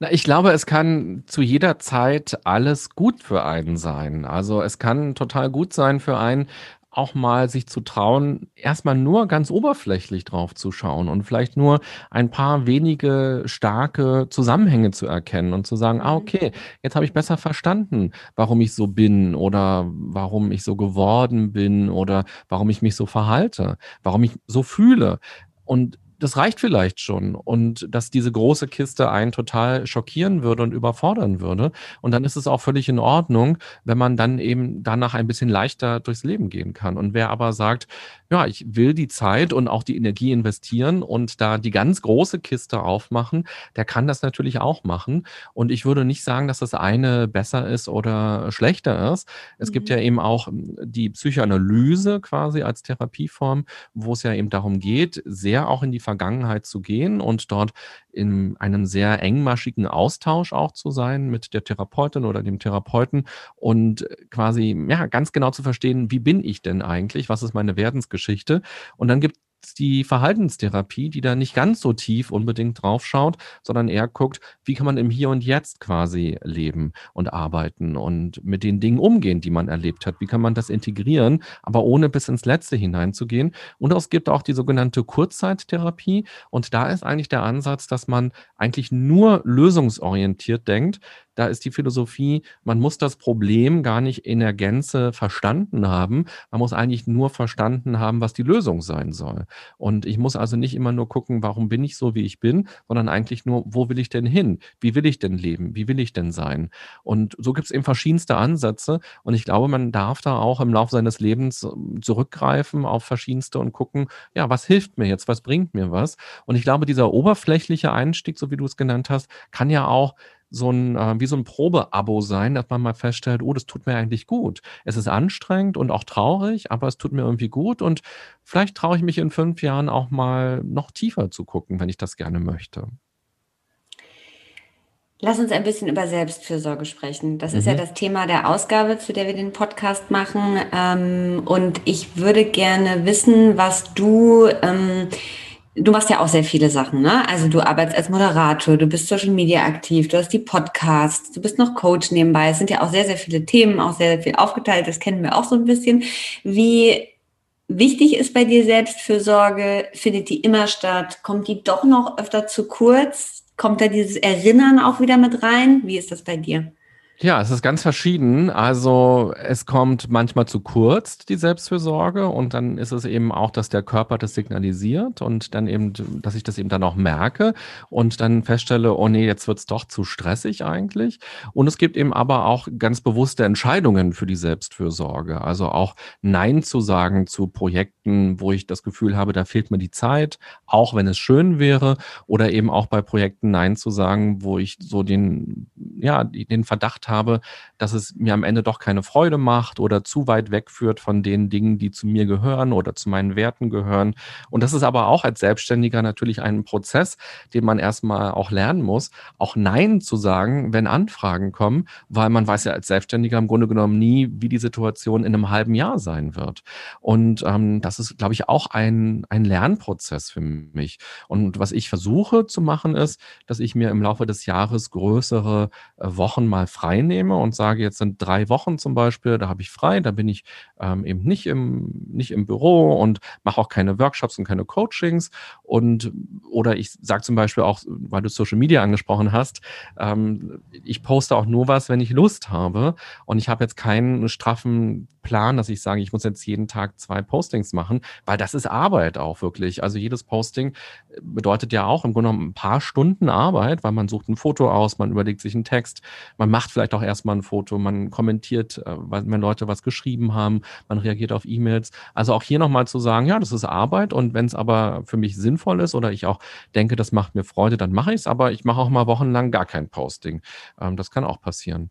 Na, ich glaube, es kann zu jeder Zeit alles gut für einen sein. Also es kann total gut sein für einen, auch mal sich zu trauen, erstmal nur ganz oberflächlich drauf zu schauen und vielleicht nur ein paar wenige starke Zusammenhänge zu erkennen und zu sagen, ah, mhm. okay, jetzt habe ich besser verstanden, warum ich so bin oder warum ich so geworden bin oder warum ich mich so verhalte, warum ich so fühle. Und das reicht vielleicht schon. Und dass diese große Kiste einen total schockieren würde und überfordern würde. Und dann ist es auch völlig in Ordnung, wenn man dann eben danach ein bisschen leichter durchs Leben gehen kann. Und wer aber sagt, ja, ich will die Zeit und auch die Energie investieren und da die ganz große Kiste aufmachen, der kann das natürlich auch machen. Und ich würde nicht sagen, dass das eine besser ist oder schlechter ist. Es mhm. gibt ja eben auch hm, die Psychoanalyse quasi als Therapieform, wo es ja eben darum geht, sehr auch in die Vergangenheit zu gehen und dort in einem sehr engmaschigen Austausch auch zu sein mit der Therapeutin oder dem Therapeuten und quasi ja ganz genau zu verstehen, wie bin ich denn eigentlich, was ist meine Werdensgeschichte? Und dann gibt die Verhaltenstherapie, die da nicht ganz so tief unbedingt draufschaut, sondern eher guckt, wie kann man im Hier und Jetzt quasi leben und arbeiten und mit den Dingen umgehen, die man erlebt hat. Wie kann man das integrieren, aber ohne bis ins Letzte hineinzugehen. Und es gibt auch die sogenannte Kurzzeittherapie. Und da ist eigentlich der Ansatz, dass man eigentlich nur lösungsorientiert denkt, da ist die Philosophie, man muss das Problem gar nicht in der Gänze verstanden haben. Man muss eigentlich nur verstanden haben, was die Lösung sein soll. Und ich muss also nicht immer nur gucken, warum bin ich so, wie ich bin, sondern eigentlich nur, wo will ich denn hin? Wie will ich denn leben? Wie will ich denn sein? Und so gibt es eben verschiedenste Ansätze. Und ich glaube, man darf da auch im Laufe seines Lebens ähm, zurückgreifen auf verschiedenste und gucken, ja, was hilft mir jetzt? Was bringt mir was? Und ich glaube, dieser oberflächliche Einstieg, so wie du es genannt hast, kann ja auch so ein, äh, wie so ein Probeabo sein, dass man mal feststellt, oh, das tut mir eigentlich gut. Es ist anstrengend und auch traurig, aber es tut mir irgendwie gut und vielleicht traue ich mich in fünf Jahren auch mal noch tiefer zu gucken, wenn ich das gerne möchte. Lass uns ein bisschen über Selbstfürsorge sprechen. Das mhm. ist ja mhm. das Thema der Ausgabe, zu der wir den Podcast machen. Ähm, und ich würde gerne wissen, was du ähm, Du machst ja auch sehr viele Sachen, ne? Also du arbeitest als Moderator, du bist Social Media aktiv, du hast die Podcasts, du bist noch Coach nebenbei. Es sind ja auch sehr, sehr viele Themen, auch sehr, sehr viel aufgeteilt. Das kennen wir auch so ein bisschen. Wie wichtig ist bei dir Selbstfürsorge? Findet die immer statt? Kommt die doch noch öfter zu kurz? Kommt da dieses Erinnern auch wieder mit rein? Wie ist das bei dir? Ja, es ist ganz verschieden. Also es kommt manchmal zu kurz, die Selbstfürsorge, und dann ist es eben auch, dass der Körper das signalisiert und dann eben, dass ich das eben dann auch merke und dann feststelle, oh nee, jetzt wird's doch zu stressig eigentlich. Und es gibt eben aber auch ganz bewusste Entscheidungen für die Selbstfürsorge. Also auch Nein zu sagen zu Projekten, wo ich das Gefühl habe, da fehlt mir die Zeit, auch wenn es schön wäre, oder eben auch bei Projekten Nein zu sagen, wo ich so den, ja, den Verdacht gemerkt habe, dass es mir am Ende doch keine Freude macht oder zu weit wegführt von den Dingen, die zu mir gehören oder zu meinen Werten gehören. Und das ist aber auch als Selbstständiger natürlich ein Prozess, den man erstmal auch lernen muss, auch Nein zu sagen, wenn Anfragen kommen, weil man weiß ja als Selbstständiger im Grunde genommen nie, wie die Situation in einem halben Jahr sein wird. Und ähm, das ist, glaube ich, auch ein, ein Lernprozess für mich. Und was ich versuche zu machen, ist, dass ich mir im Laufe des Jahres größere äh, Wochen mal frei frei nehme und sage, jetzt sind drei Wochen zum Beispiel, da habe ich frei, da bin ich ähm, eben nicht im, nicht im Büro und mache auch keine Workshops und keine Coachings. Und oder ich sage zum Beispiel auch, weil du Social Media angesprochen hast, ähm, ich poste auch nur was, wenn ich Lust habe. Und ich habe jetzt keinen straffen Plan, dass ich sage, ich muss jetzt jeden Tag zwei Postings machen, weil das ist Arbeit auch wirklich. Also jedes Posting bedeutet ja auch im Grunde genommen ein paar Stunden Arbeit, weil man sucht ein Foto aus, man überlegt sich einen Text, man macht vielleicht vielleicht auch erstmal ein Foto, man kommentiert, äh, wenn Leute was geschrieben haben, man reagiert auf E-Mails. Also auch hier nochmal zu sagen, ja, das ist Arbeit und wenn es aber für mich sinnvoll ist oder ich auch denke, das macht mir Freude, dann mache ich es, aber ich mache auch mal wochenlang gar kein Posting. Ähm, das kann auch passieren.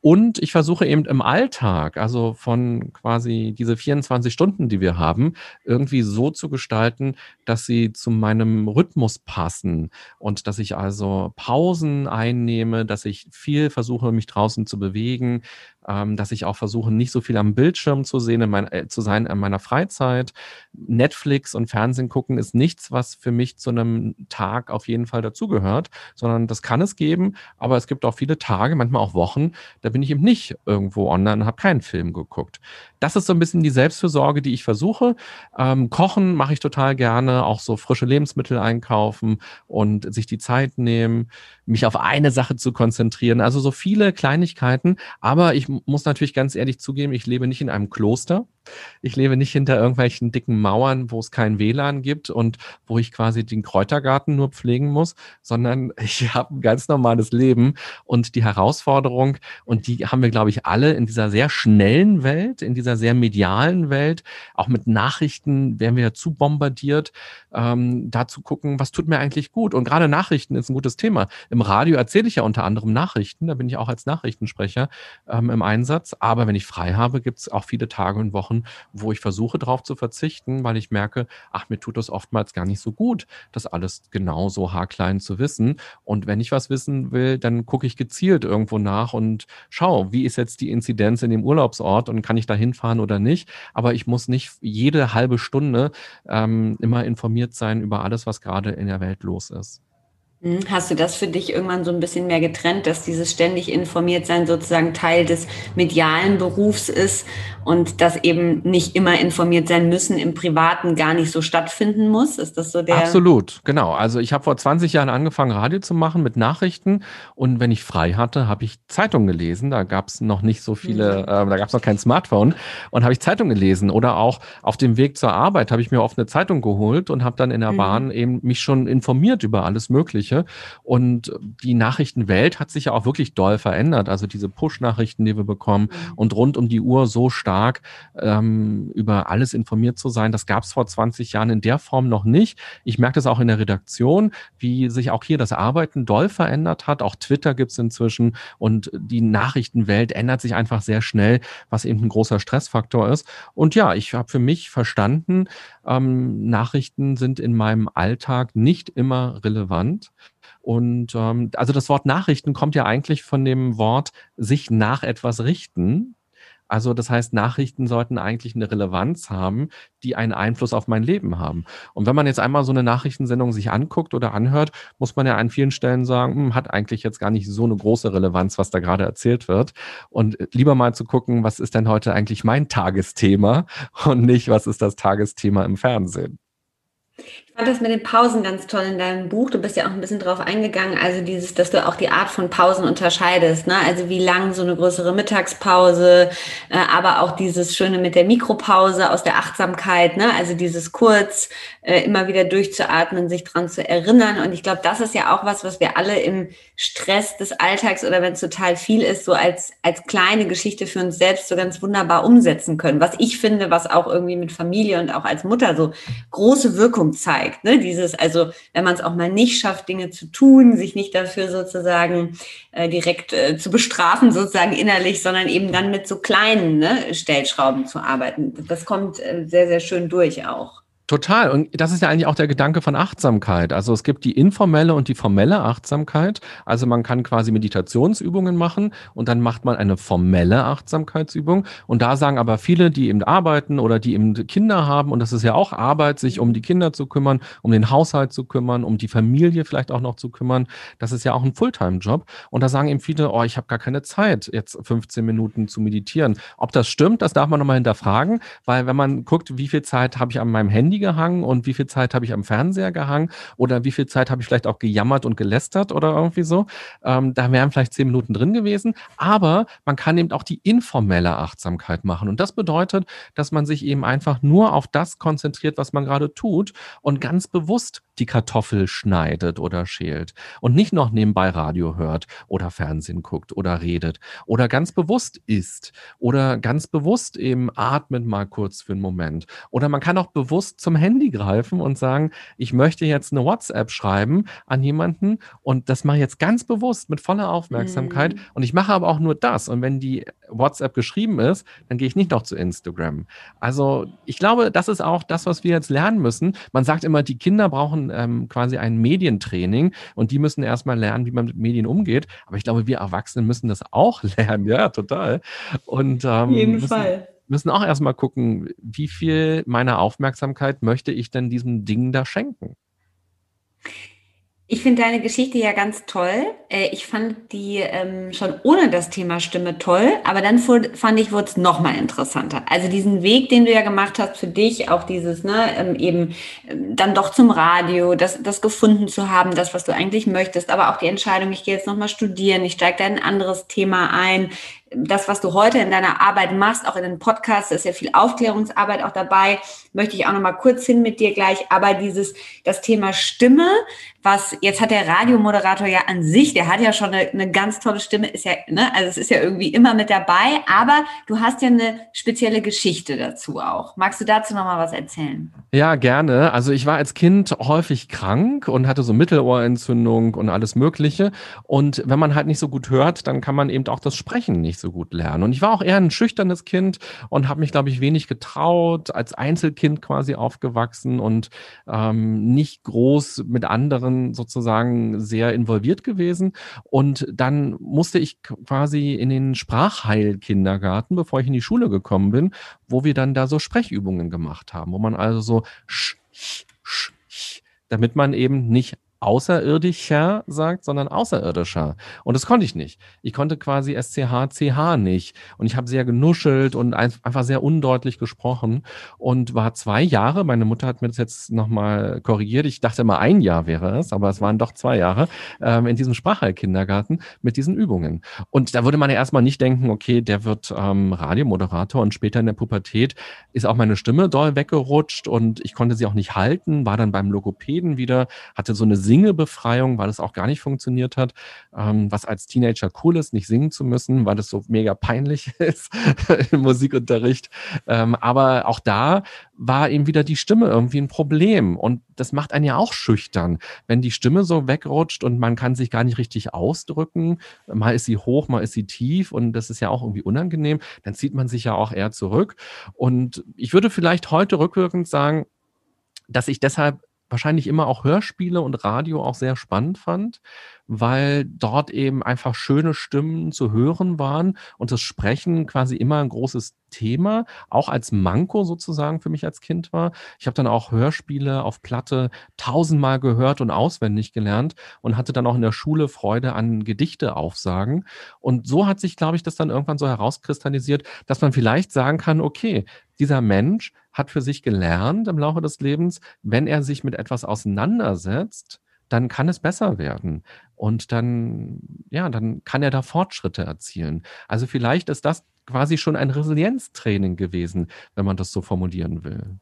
Und ich versuche eben im Alltag, also von quasi diese 24 Stunden, die wir haben, irgendwie so zu gestalten, dass sie zu meinem Rhythmus passen. Und dass ich also Pausen einnehme, dass ich viel versuche, mich draußen zu bewegen, ähm, dass ich auch versuche, nicht so viel am Bildschirm zu sehen, in mein, äh, zu sein in meiner Freizeit. Netflix und Fernsehen gucken ist nichts, was für mich zu einem Tag auf jeden Fall dazugehört, sondern das kann es geben, aber es gibt auch viele Tage, manchmal auch Wochen, da bin ich eben nicht irgendwo online und habe keinen Film geguckt. Das ist so ein bisschen die Selbstfürsorge, die ich versuche. Ähm, kochen mache ich total gerne, auch so frische Lebensmittel einkaufen und sich die Zeit nehmen, mich auf eine Sache zu konzentrieren. Also so viele Kleinigkeiten, aber ich muss natürlich ganz ehrlich zugeben, ich lebe nicht in einem Kloster. Ich lebe nicht hinter irgendwelchen dicken Mauern, wo es kein WLAN gibt und wo ich quasi den Kräutergarten nur pflegen muss, sondern ich habe ein ganz normales Leben und die Herausforderung, und die haben wir, glaube ich, alle in dieser sehr schnellen Welt, in dieser sehr medialen Welt, auch mit Nachrichten werden wir ja zu bombardiert, ähm, da zu gucken, was tut mir eigentlich gut. Und gerade Nachrichten ist ein gutes Thema. Im Radio erzähle ich ja unter anderem Nachrichten, da bin ich auch als Nachrichtensprecher ähm, im Einsatz. Aber wenn ich frei habe, gibt es auch viele Tage und Wochen, wo ich versuche, darauf zu verzichten, weil ich merke, ach, mir tut das oftmals gar nicht so gut, das alles genau so haarklein zu wissen. Und wenn ich was wissen will, dann gucke ich gezielt irgendwo nach und schaue, wie ist jetzt die Inzidenz in dem Urlaubsort und kann ich da hinfahren oder nicht. Aber ich muss nicht jede halbe Stunde ähm, immer informiert sein über alles, was gerade in der Welt los ist. Hm, hast du das für dich irgendwann so ein bisschen mehr getrennt, dass dieses ständig informiert sein sozusagen Teil des medialen Berufs ist und dass eben nicht immer informiert sein müssen im Privaten gar nicht so stattfinden muss? Ist das so der? Absolut, genau. Also ich habe vor 20 Jahren angefangen, Radio zu machen mit Nachrichten und wenn ich frei hatte, habe ich Zeitung gelesen. Da gab es noch nicht so viele, mhm. äh, da gab es noch kein Smartphone und habe ich Zeitung gelesen oder auch auf dem Weg zur Arbeit habe ich mir oft eine Zeitung geholt und habe dann in der mhm. Bahn eben mich schon informiert über alles Mögliche. Mögliche. Und die Nachrichtenwelt hat sich ja auch wirklich doll verändert. Also diese Push-Nachrichten, die wir bekommen mhm. und rund um die Uhr so stark ähm, über alles informiert zu sein, das gab es vor 20 Jahren in der Form noch nicht. Ich merke das auch in der Redaktion, wie sich auch hier das Arbeiten doll verändert hat. Auch Twitter gibt es inzwischen und die Nachrichtenwelt ändert sich einfach sehr schnell, was eben ein großer Stressfaktor ist. Und ja, ich habe für mich verstanden, ähm, Nachrichten sind in meinem Alltag nicht immer relevant. Und ähm, also das Wort Nachrichten kommt ja eigentlich von dem Wort sich nach etwas richten. Also das heißt, Nachrichten sollten eigentlich eine Relevanz haben, die einen Einfluss auf mein Leben haben. Und wenn man jetzt einmal so eine Nachrichtensendung sich anguckt oder anhört, muss man ja an vielen Stellen sagen, hm, hat eigentlich jetzt gar nicht so eine große Relevanz, was da gerade erzählt wird. Und lieber mal zu gucken, was ist denn heute eigentlich mein Tagesthema und nicht, was ist das Tagesthema im Fernsehen. Fand das mit den Pausen ganz toll in deinem Buch. Du bist ja auch ein bisschen drauf eingegangen, also dieses, dass du auch die Art von Pausen unterscheidest, ne? Also wie lang so eine größere Mittagspause, äh, aber auch dieses Schöne mit der Mikropause aus der Achtsamkeit, ne? Also dieses kurz äh, immer wieder durchzuatmen, sich dran zu erinnern. Und ich glaube, das ist ja auch was, was wir alle im Stress des Alltags oder wenn es total viel ist, so als, als kleine Geschichte für uns selbst so ganz wunderbar umsetzen können. Was ich finde, was auch irgendwie mit Familie und auch als Mutter so große Wirkung zeigt zeigt. Ne? Dieses, also wenn man es auch mal nicht schafft, Dinge zu tun, sich nicht dafür sozusagen äh, direkt äh, zu bestrafen, sozusagen innerlich, sondern eben dann mit so kleinen ne, Stellschrauben zu arbeiten. Das kommt äh, sehr, sehr schön durch auch. Total. Und das ist ja eigentlich auch der Gedanke von Achtsamkeit. Also es gibt die informelle und die formelle Achtsamkeit. Also man kann quasi Meditationsübungen machen und dann macht man eine formelle Achtsamkeitsübung. Und da sagen aber viele, die eben arbeiten oder die eben Kinder haben, und das ist ja auch Arbeit, sich um die Kinder zu kümmern, um den Haushalt zu kümmern, um die Familie vielleicht auch noch zu kümmern. Das ist ja auch ein Fulltime-Job. Und da sagen eben viele, oh, ich habe gar keine Zeit, jetzt 15 Minuten zu meditieren. Ob das stimmt, das darf man nochmal hinterfragen, weil wenn man guckt, wie viel Zeit habe ich an meinem Handy, Handy gehangen und wie viel Zeit habe ich am Fernseher gehangen oder wie viel Zeit habe ich vielleicht auch gejammert und gelästert oder irgendwie so. Ähm, da wären vielleicht zehn Minuten drin gewesen. Aber man kann eben auch die informelle Achtsamkeit machen. Und das bedeutet, dass man sich eben einfach nur auf das konzentriert, was man gerade tut und ganz bewusst die Kartoffel schneidet oder schält und nicht noch nebenbei Radio hört oder Fernsehen guckt oder redet oder ganz bewusst isst oder ganz bewusst eben atmet mal kurz für einen Moment. Oder man kann auch bewusst zum Handy greifen und sagen, ich möchte jetzt eine WhatsApp schreiben an jemanden und das mache ich jetzt ganz bewusst mit voller Aufmerksamkeit mhm. und ich mache aber auch nur das und wenn die WhatsApp geschrieben ist, dann gehe ich nicht noch zu Instagram. Also ich glaube, das ist auch das, was wir jetzt lernen müssen. Man sagt immer, die Kinder brauchen ähm, quasi ein Medientraining und die müssen erstmal lernen, wie man mit Medien umgeht. Aber ich glaube, wir Erwachsenen müssen das auch lernen. Ja, total. Und ähm, jeden Fall müssen auch erstmal gucken, wie viel meiner Aufmerksamkeit möchte ich denn diesem Ding da schenken. Ich finde deine Geschichte ja ganz toll. Äh, ich fand die ähm, schon ohne das Thema Stimme toll, aber dann fand ich, wurde es nochmal interessanter. Also diesen Weg, den du ja gemacht hast für dich, auch dieses, ne, ähm, eben ähm, dann doch zum Radio, das, das gefunden zu haben, das, was du eigentlich möchtest, aber auch die Entscheidung, ich gehe jetzt nochmal studieren, ich steige da in ein anderes Thema ein, das, was du heute in deiner Arbeit machst, auch in den Podcasts, ist ja viel Aufklärungsarbeit auch dabei, möchte ich auch noch mal kurz hin mit dir gleich. Aber dieses, das Thema Stimme, was jetzt hat der Radiomoderator ja an sich, der hat ja schon eine, eine ganz tolle Stimme, ist ja, ne, also es ist ja irgendwie immer mit dabei, aber du hast ja eine spezielle Geschichte dazu auch. Magst du dazu noch mal was erzählen? Ja, gerne. Also ich war als Kind häufig krank und hatte so Mittelohrentzündung und alles Mögliche. Und wenn man halt nicht so gut hört, dann kann man eben auch das Sprechen nicht so gut lernen. Und ich war auch eher ein schüchternes Kind und habe mich, glaube ich, wenig getraut, als Einzelkind quasi aufgewachsen und ähm, nicht groß mit anderen sozusagen sehr involviert gewesen. Und dann musste ich quasi in den Sprachheilkindergarten, bevor ich in die Schule gekommen bin, wo wir dann da so Sprechübungen gemacht haben, wo man also so sch, sch, sch, damit man eben nicht außerirdischer sagt, sondern außerirdischer. Und das konnte ich nicht. Ich konnte quasi SCH, CH nicht. Und ich habe sehr genuschelt und einfach sehr undeutlich gesprochen und war zwei Jahre, meine Mutter hat mir das jetzt nochmal korrigiert, ich dachte immer ein Jahr wäre es, aber es waren doch zwei Jahre, ähm, in diesem Sprachheilkindergarten mit diesen Übungen. Und da würde man ja erstmal nicht denken, okay, der wird ähm, Radiomoderator und später in der Pubertät ist auch meine Stimme doll weggerutscht und ich konnte sie auch nicht halten, war dann beim Logopäden wieder, hatte so eine Singebefreiung, weil es auch gar nicht funktioniert hat, ähm, was als Teenager cool ist, nicht singen zu müssen, weil es so mega peinlich ist im Musikunterricht. Ähm, aber auch da war eben wieder die Stimme irgendwie ein Problem. Und das macht einen ja auch schüchtern, wenn die Stimme so wegrutscht und man kann sich gar nicht richtig ausdrücken. Mal ist sie hoch, mal ist sie tief und das ist ja auch irgendwie unangenehm. Dann zieht man sich ja auch eher zurück. Und ich würde vielleicht heute rückwirkend sagen, dass ich deshalb wahrscheinlich immer auch Hörspiele und Radio auch sehr spannend fand, weil dort eben einfach schöne Stimmen zu hören waren und das Sprechen quasi immer ein großes Thema, auch als Manko sozusagen für mich als Kind war. Ich habe dann auch Hörspiele auf Platte tausendmal gehört und auswendig gelernt und hatte dann auch in der Schule Freude an Gedichte aufsagen. Und so hat sich, glaube ich, das dann irgendwann so herauskristallisiert, dass man vielleicht sagen kann, okay, dieser Mensch hat für sich gelernt im Laufe des Lebens, wenn er sich mit etwas auseinandersetzt, dann kann es besser werden. Und dann, ja, dann kann er da Fortschritte erzielen. Also vielleicht ist das quasi schon ein Resilienztraining gewesen, wenn man das so formulieren will.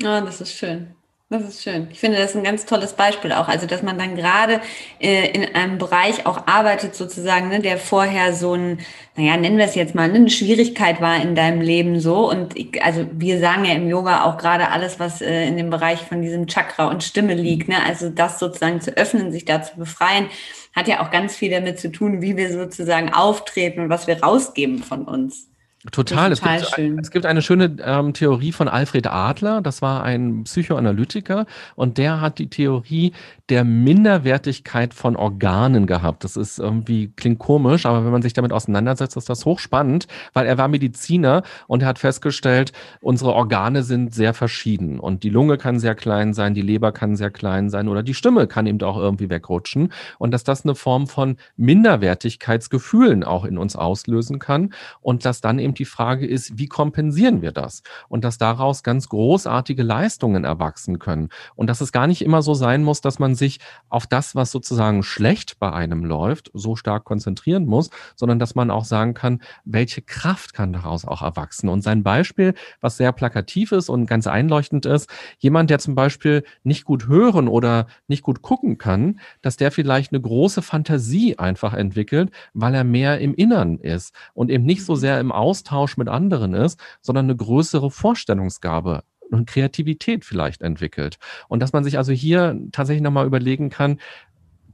Ja, das ist schön. Das ist schön. Ich finde das ist ein ganz tolles Beispiel auch. Also, dass man dann gerade äh, in einem Bereich auch arbeitet, sozusagen, ne, der vorher so ein, naja, nennen wir es jetzt mal, ne, eine Schwierigkeit war in deinem Leben so. Und ich, also wir sagen ja im Yoga auch gerade alles, was äh, in dem Bereich von diesem Chakra und Stimme liegt, ne? Also das sozusagen zu öffnen, sich da zu befreien, hat ja auch ganz viel damit zu tun, wie wir sozusagen auftreten und was wir rausgeben von uns. Total. Es gibt, schön. es gibt eine schöne ähm, Theorie von Alfred Adler, das war ein Psychoanalytiker und der hat die Theorie der Minderwertigkeit von Organen gehabt. Das ist irgendwie, klingt komisch, aber wenn man sich damit auseinandersetzt, ist das hochspannend, weil er war Mediziner und er hat festgestellt, unsere Organe sind sehr verschieden und die Lunge kann sehr klein sein, die Leber kann sehr klein sein oder die Stimme kann eben auch irgendwie wegrutschen und dass das eine Form von Minderwertigkeitsgefühlen auch in uns auslösen kann und dass dann eben und die Frage ist, wie kompensieren wir das? Und dass daraus ganz großartige Leistungen erwachsen können. Und dass es gar nicht immer so sein muss, dass man sich auf das, was sozusagen schlecht bei einem läuft, so stark konzentrieren muss, sondern dass man auch sagen kann, welche Kraft kann daraus auch erwachsen. Und sein Beispiel, was sehr plakativ ist und ganz einleuchtend ist, jemand, der zum Beispiel nicht gut hören oder nicht gut gucken kann, dass der vielleicht eine große Fantasie einfach entwickelt, weil er mehr im Innern ist und eben nicht so mhm. sehr im Außen Austausch mit anderen ist, sondern eine größere Vorstellungsgabe und Kreativität vielleicht entwickelt. Und dass man sich also hier tatsächlich nochmal überlegen kann,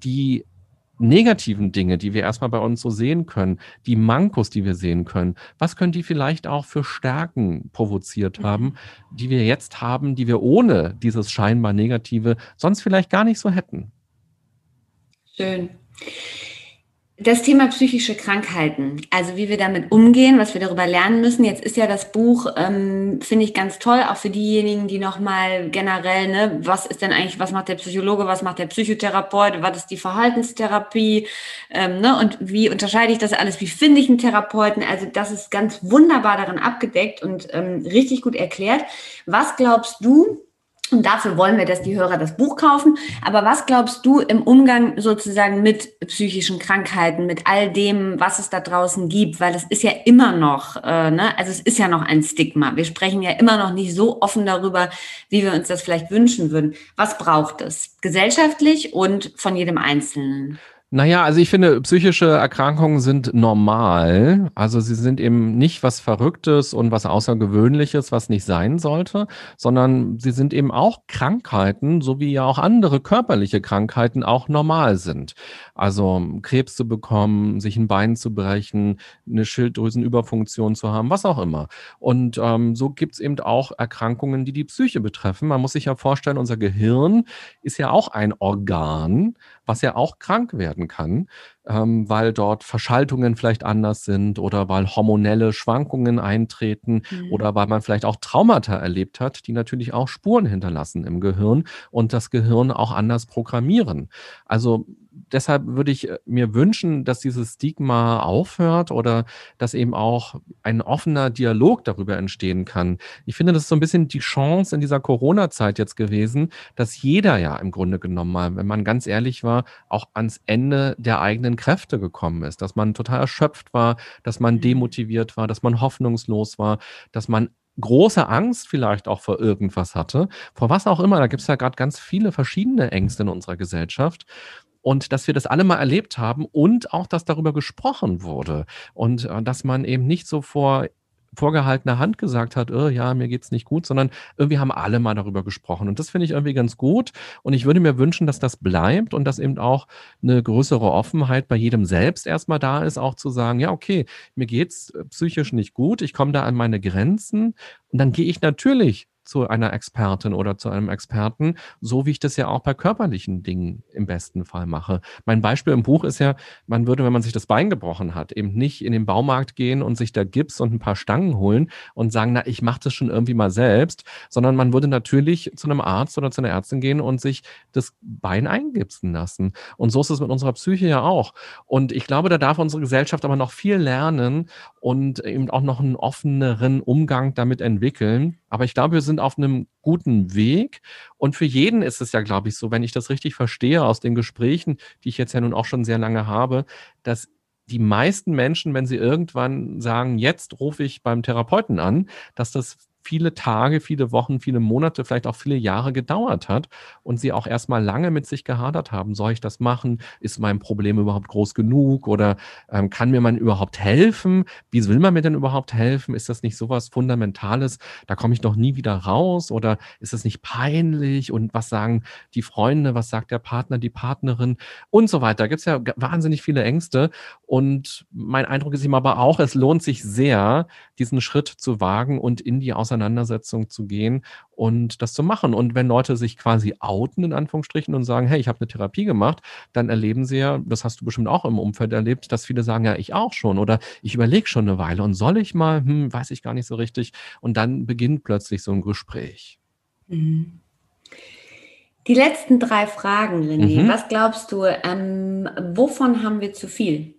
die negativen Dinge, die wir erstmal bei uns so sehen können, die Mankos, die wir sehen können, was können die vielleicht auch für Stärken provoziert mhm. haben, die wir jetzt haben, die wir ohne dieses scheinbar Negative sonst vielleicht gar nicht so hätten? Schön. Das Thema psychische Krankheiten, also wie wir damit umgehen, was wir darüber lernen müssen. Jetzt ist ja das Buch, ähm, finde ich ganz toll, auch für diejenigen, die nochmal generell, ne, was ist denn eigentlich, was macht der Psychologe, was macht der Psychotherapeut, was ist die Verhaltenstherapie, ähm, ne, und wie unterscheide ich das alles, wie finde ich einen Therapeuten? Also das ist ganz wunderbar darin abgedeckt und ähm, richtig gut erklärt. Was glaubst du, Und dafür wollen wir, dass die Hörer das Buch kaufen. Aber was glaubst du im Umgang sozusagen mit psychischen Krankheiten, mit all dem, was es da draußen gibt? Weil es ist ja immer noch, äh, ne? also es ist ja noch ein Stigma. Wir sprechen ja immer noch nicht so offen darüber, wie wir uns das vielleicht wünschen würden. Was braucht es? Gesellschaftlich und von jedem Einzelnen? Naja, also ich finde, psychische Erkrankungen sind normal. Also sie sind eben nicht was Verrücktes und was Außergewöhnliches, was nicht sein sollte, sondern sie sind eben auch Krankheiten, so wie ja auch andere körperliche Krankheiten auch normal sind. Also Krebs zu bekommen, sich ein Bein zu brechen, eine Schilddrüsenüberfunktion zu haben, was auch immer. Und ähm, so gibt's eben auch Erkrankungen, die die Psyche betreffen. Man muss sich ja vorstellen, unser Gehirn ist ja auch ein Organ, was ja auch krank werden kann, ähm, weil dort Verschaltungen vielleicht anders sind oder weil hormonelle Schwankungen eintreten mhm. oder weil man vielleicht auch Traumata erlebt hat, die natürlich auch Spuren hinterlassen im Gehirn und das Gehirn auch anders programmieren. Also deshalb würde ich äh, mir wünschen, dass dieses Stigma aufhört oder dass eben auch ein offener Dialog darüber entstehen kann. Ich finde, das ist so ein bisschen die Chance in dieser Corona-Zeit jetzt gewesen, dass jeder ja im Grunde genommen mal, wenn man ganz ehrlich war, auch ans Ende der eigenen Kräfte gekommen ist, dass man total erschöpft war, dass man mhm. demotiviert war, dass man hoffnungslos war, dass man große Angst vielleicht auch vor irgendwas hatte, vor was auch immer. Da gibt es ja gerade ganz viele verschiedene Ängste in unserer Gesellschaft und dass wir das alle mal erlebt haben und auch, dass darüber gesprochen wurde und äh, dass man eben nicht so vor vorgehaltener Hand gesagt hat, oh, ja, mir geht's nicht gut, sondern irgendwie haben alle mal darüber gesprochen. Und das finde ich irgendwie ganz gut. Und ich würde mir wünschen, dass das bleibt und dass eben auch eine größere Offenheit bei jedem selbst erstmal da ist, auch zu sagen, ja, okay, mir geht's äh, psychisch nicht gut, ich komme da an meine Grenzen. Und dann gehe ich natürlich zu einer Expertin oder zu einem Experten, so wie ich das ja auch bei körperlichen Dingen im besten Fall mache. Mein Beispiel im Buch ist ja, man würde, wenn man sich das Bein gebrochen hat, eben nicht in den Baumarkt gehen und sich da Gips und ein paar Stangen holen und sagen, na, ich mache das schon irgendwie mal selbst, sondern man würde natürlich zu einem Arzt oder zu einer Ärztin gehen und sich das Bein eingipsen lassen. Und so ist es mit unserer Psyche ja auch. Und ich glaube, da darf unsere Gesellschaft aber noch viel lernen und eben auch noch einen offeneren Umgang damit entwickeln. Aber ich glaube, wir sind auf einem guten Weg. Und für jeden ist es ja, glaube ich, so, wenn ich das richtig verstehe aus den Gesprächen, die ich jetzt ja nun auch schon sehr lange habe, dass die meisten Menschen, wenn sie irgendwann sagen, jetzt rufe ich beim Therapeuten an, dass das viele Tage, viele Wochen, viele Monate, vielleicht auch viele Jahre gedauert hat und sie auch erstmal lange mit sich gehadert haben. Soll ich das machen? Ist mein Problem überhaupt groß genug? Oder ähm, kann mir man überhaupt helfen? Wie will man mir denn überhaupt helfen? Ist das nicht sowas Fundamentales? Da komme ich doch nie wieder raus? Oder ist das nicht peinlich? Und was sagen die Freunde? Was sagt der Partner, die Partnerin? Und so weiter. Da gibt es ja wahnsinnig viele Ängste. Und mein Eindruck ist ihm aber auch, es lohnt sich sehr, diesen Schritt zu wagen und in die Aus Auseinandersetzung zu gehen und das zu machen. Und wenn Leute sich quasi outen, in Anführungsstrichen, und sagen, hey, ich habe eine Therapie gemacht, dann erleben sie ja, das hast du bestimmt auch im Umfeld erlebt, dass viele sagen, ja, ich auch schon oder ich überlege schon eine Weile und soll ich mal, hm, weiß ich gar nicht so richtig. Und dann beginnt plötzlich so ein Gespräch. Mhm. Die letzten drei Fragen, René. Mhm. Was glaubst du, ähm, wovon haben wir zu viel?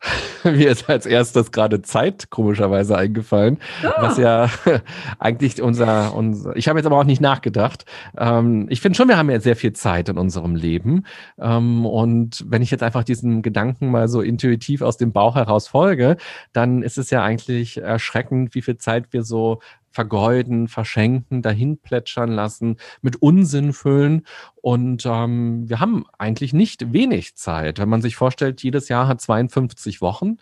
Mir ist als erstes gerade Zeit komischerweise eingefallen, oh. was ja eigentlich unser, unser ich habe jetzt aber auch nicht nachgedacht. Ähm, ich finde schon, wir haben ja sehr viel Zeit in unserem Leben. Ähm, und wenn ich jetzt einfach diesen Gedanken mal so intuitiv aus dem Bauch heraus folge, dann ist es ja eigentlich erschreckend, wie viel Zeit wir so vergeuden, verschenken, dahin plätschern lassen, mit Unsinn füllen. Und ähm, wir haben eigentlich nicht wenig Zeit. Wenn man sich vorstellt, jedes Jahr hat 52 Wochen.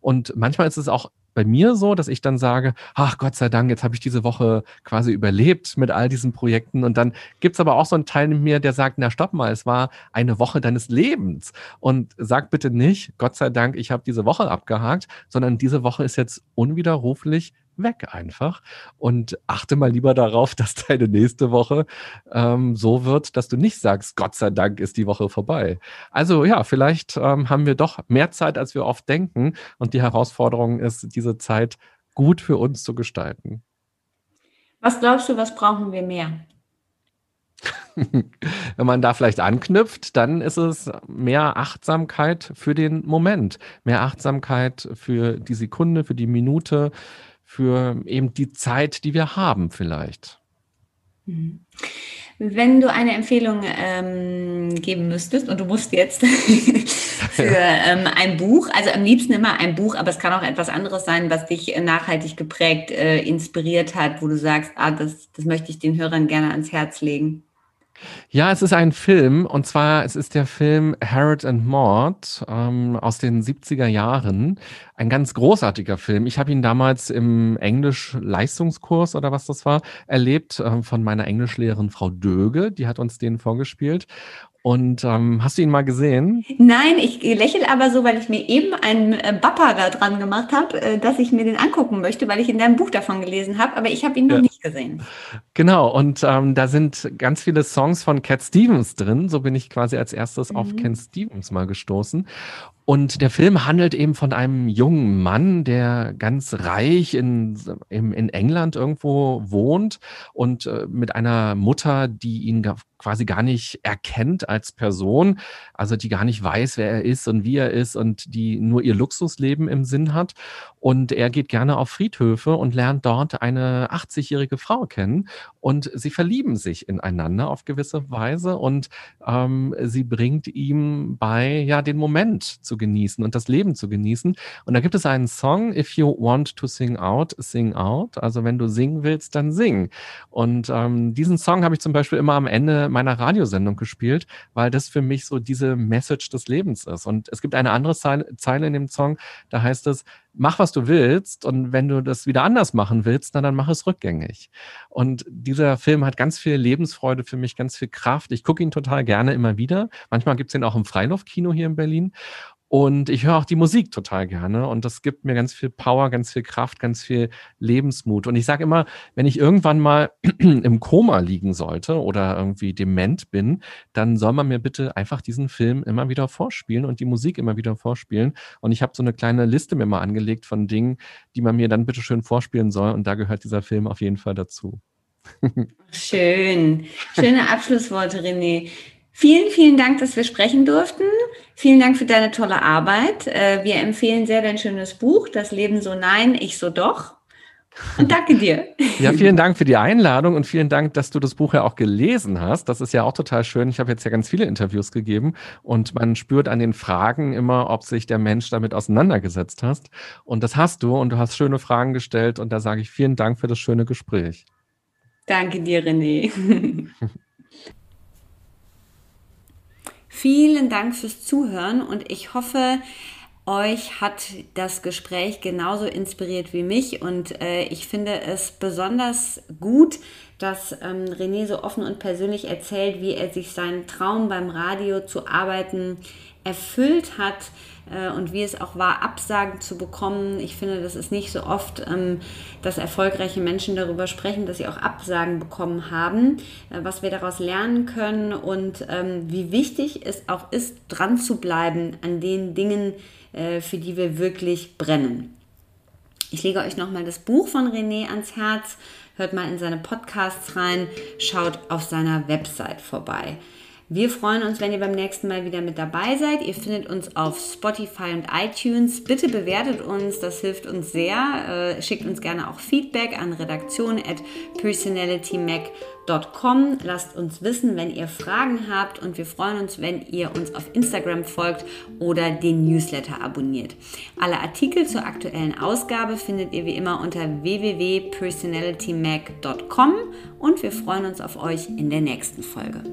Und manchmal ist es auch bei mir so, dass ich dann sage, ach Gott sei Dank, jetzt habe ich diese Woche quasi überlebt mit all diesen Projekten. Und dann gibt es aber auch so einen Teil in mir, der sagt, na stopp mal, es war eine Woche deines Lebens. Und sag bitte nicht, Gott sei Dank, ich habe diese Woche abgehakt, sondern diese Woche ist jetzt unwiderruflich weg einfach und achte mal lieber darauf, dass deine nächste Woche ähm, so wird, dass du nicht sagst, Gott sei Dank ist die Woche vorbei. Also ja, vielleicht ähm, haben wir doch mehr Zeit, als wir oft denken und die Herausforderung ist, diese Zeit gut für uns zu gestalten. Was glaubst du, was brauchen wir mehr? Wenn man da vielleicht anknüpft, dann ist es mehr Achtsamkeit für den Moment, mehr Achtsamkeit für die Sekunde, für die Minute, für eben die Zeit, die wir haben vielleicht. Mhm. Wenn du eine Empfehlung ähm, geben müsstest und du musst jetzt für ähm, ein Buch, also am liebsten immer ein Buch, aber es kann auch etwas anderes sein, was dich nachhaltig geprägt, äh, inspiriert hat, wo du sagst, ah, das, das möchte ich den Hörern gerne ans Herz legen. Ja, es ist ein Film und zwar es ist der Film Harold and Maud ähm, aus den 70er Jahren. Ein ganz großartiger Film. Ich habe ihn damals im Englisch-Leistungskurs oder was das war erlebt äh, von meiner Englischlehrerin Frau Döge. Die hat uns den vorgespielt und ähm, hast du ihn mal gesehen? Nein, ich lächle aber so, weil ich mir eben einen äh, Bappa da dran gemacht habe, äh, dass ich mir den angucken möchte, weil ich in deinem Buch davon gelesen habe, aber ich habe ihn noch ja. nicht gesehen. Genau, und ähm, da sind ganz viele Songs von Cat Stevens drin. So bin ich quasi als erstes mhm. auf Cat Stevens mal gestoßen. Und der Film handelt eben von einem jungen Mann, der ganz reich in, in, in England irgendwo wohnt und äh, mit einer Mutter, die ihn quasi gar nicht erkennt als Person, also die gar nicht weiß, wer er ist und wie er ist und die nur ihr Luxusleben im Sinn hat. Und er geht gerne auf Friedhöfe und lernt dort eine 80-jährige Frau kennen und sie verlieben sich ineinander auf gewisse Weise und ähm, sie bringt ihm bei, ja, den Moment zu genießen und das Leben zu genießen. Und da gibt es einen Song, If you want to sing out, sing out. Also wenn du singen willst, dann sing. Und ähm, diesen Song habe ich zum Beispiel immer am Ende meiner Radiosendung gespielt, weil das für mich so diese Message des Lebens ist. Und es gibt eine andere Zeile in dem Song, da heißt es, mach, was du willst. Und wenn du das wieder anders machen willst, na, dann mach es rückgängig. Und dieser Film hat ganz viel Lebensfreude für mich, ganz viel Kraft. Ich gucke ihn total gerne immer wieder. Manchmal gibt es ihn auch im Freiluftkino hier in Berlin. Und ich höre auch die Musik total gerne und das gibt mir ganz viel Power, ganz viel Kraft, ganz viel Lebensmut. Und ich sage immer, wenn ich irgendwann mal im Koma liegen sollte oder irgendwie dement bin, dann soll man mir bitte einfach diesen Film immer wieder vorspielen und die Musik immer wieder vorspielen. Und ich habe so eine kleine Liste mir mal angelegt von Dingen, die man mir dann bitte schön vorspielen soll. Und da gehört dieser Film auf jeden Fall dazu. Schön. Schöne Abschlussworte, René. Vielen, vielen Dank, dass wir sprechen durften. Vielen Dank für deine tolle Arbeit. Äh, wir empfehlen sehr dein schönes Buch, Das Leben so nein, ich so doch. Und danke dir. Ja, vielen Dank für die Einladung und vielen Dank, dass du das Buch ja auch gelesen hast. Das ist ja auch total schön. Ich habe jetzt ja ganz viele Interviews gegeben und man spürt an den Fragen immer, ob sich der Mensch damit auseinandergesetzt hast. Und das hast du und du hast schöne Fragen gestellt und da sage ich vielen Dank für das schöne Gespräch. Danke dir, René. Vielen Dank fürs Zuhören und ich hoffe, euch hat das Gespräch genauso inspiriert wie mich und äh, ich finde es besonders gut, dass ähm, René so offen und persönlich erzählt, wie er sich seinen Traum beim Radio zu arbeiten erfüllt hat äh, und wie es auch war, Absagen zu bekommen. Ich finde, das ist nicht so oft, ähm, dass erfolgreiche Menschen darüber sprechen, dass sie auch Absagen bekommen haben, äh, was wir daraus lernen können und ähm, wie wichtig es auch ist, dran zu bleiben an den Dingen, äh, für die wir wirklich brennen. Ich lege euch nochmal das Buch von René ans Herz, hört mal in seine Podcasts rein, schaut auf seiner Website vorbei. Wir freuen uns, wenn ihr beim nächsten Mal wieder mit dabei seid. Ihr findet uns auf Spotify und iTunes. Bitte bewertet uns, das hilft uns sehr. Äh, schickt uns gerne auch Feedback an redaktion at personalitymac.com. Lasst uns wissen, wenn ihr Fragen habt und wir freuen uns, wenn ihr uns auf Instagram folgt oder den Newsletter abonniert. Alle Artikel zur aktuellen Ausgabe findet ihr wie immer unter www.personalitymac.com und wir freuen uns auf euch in der nächsten Folge.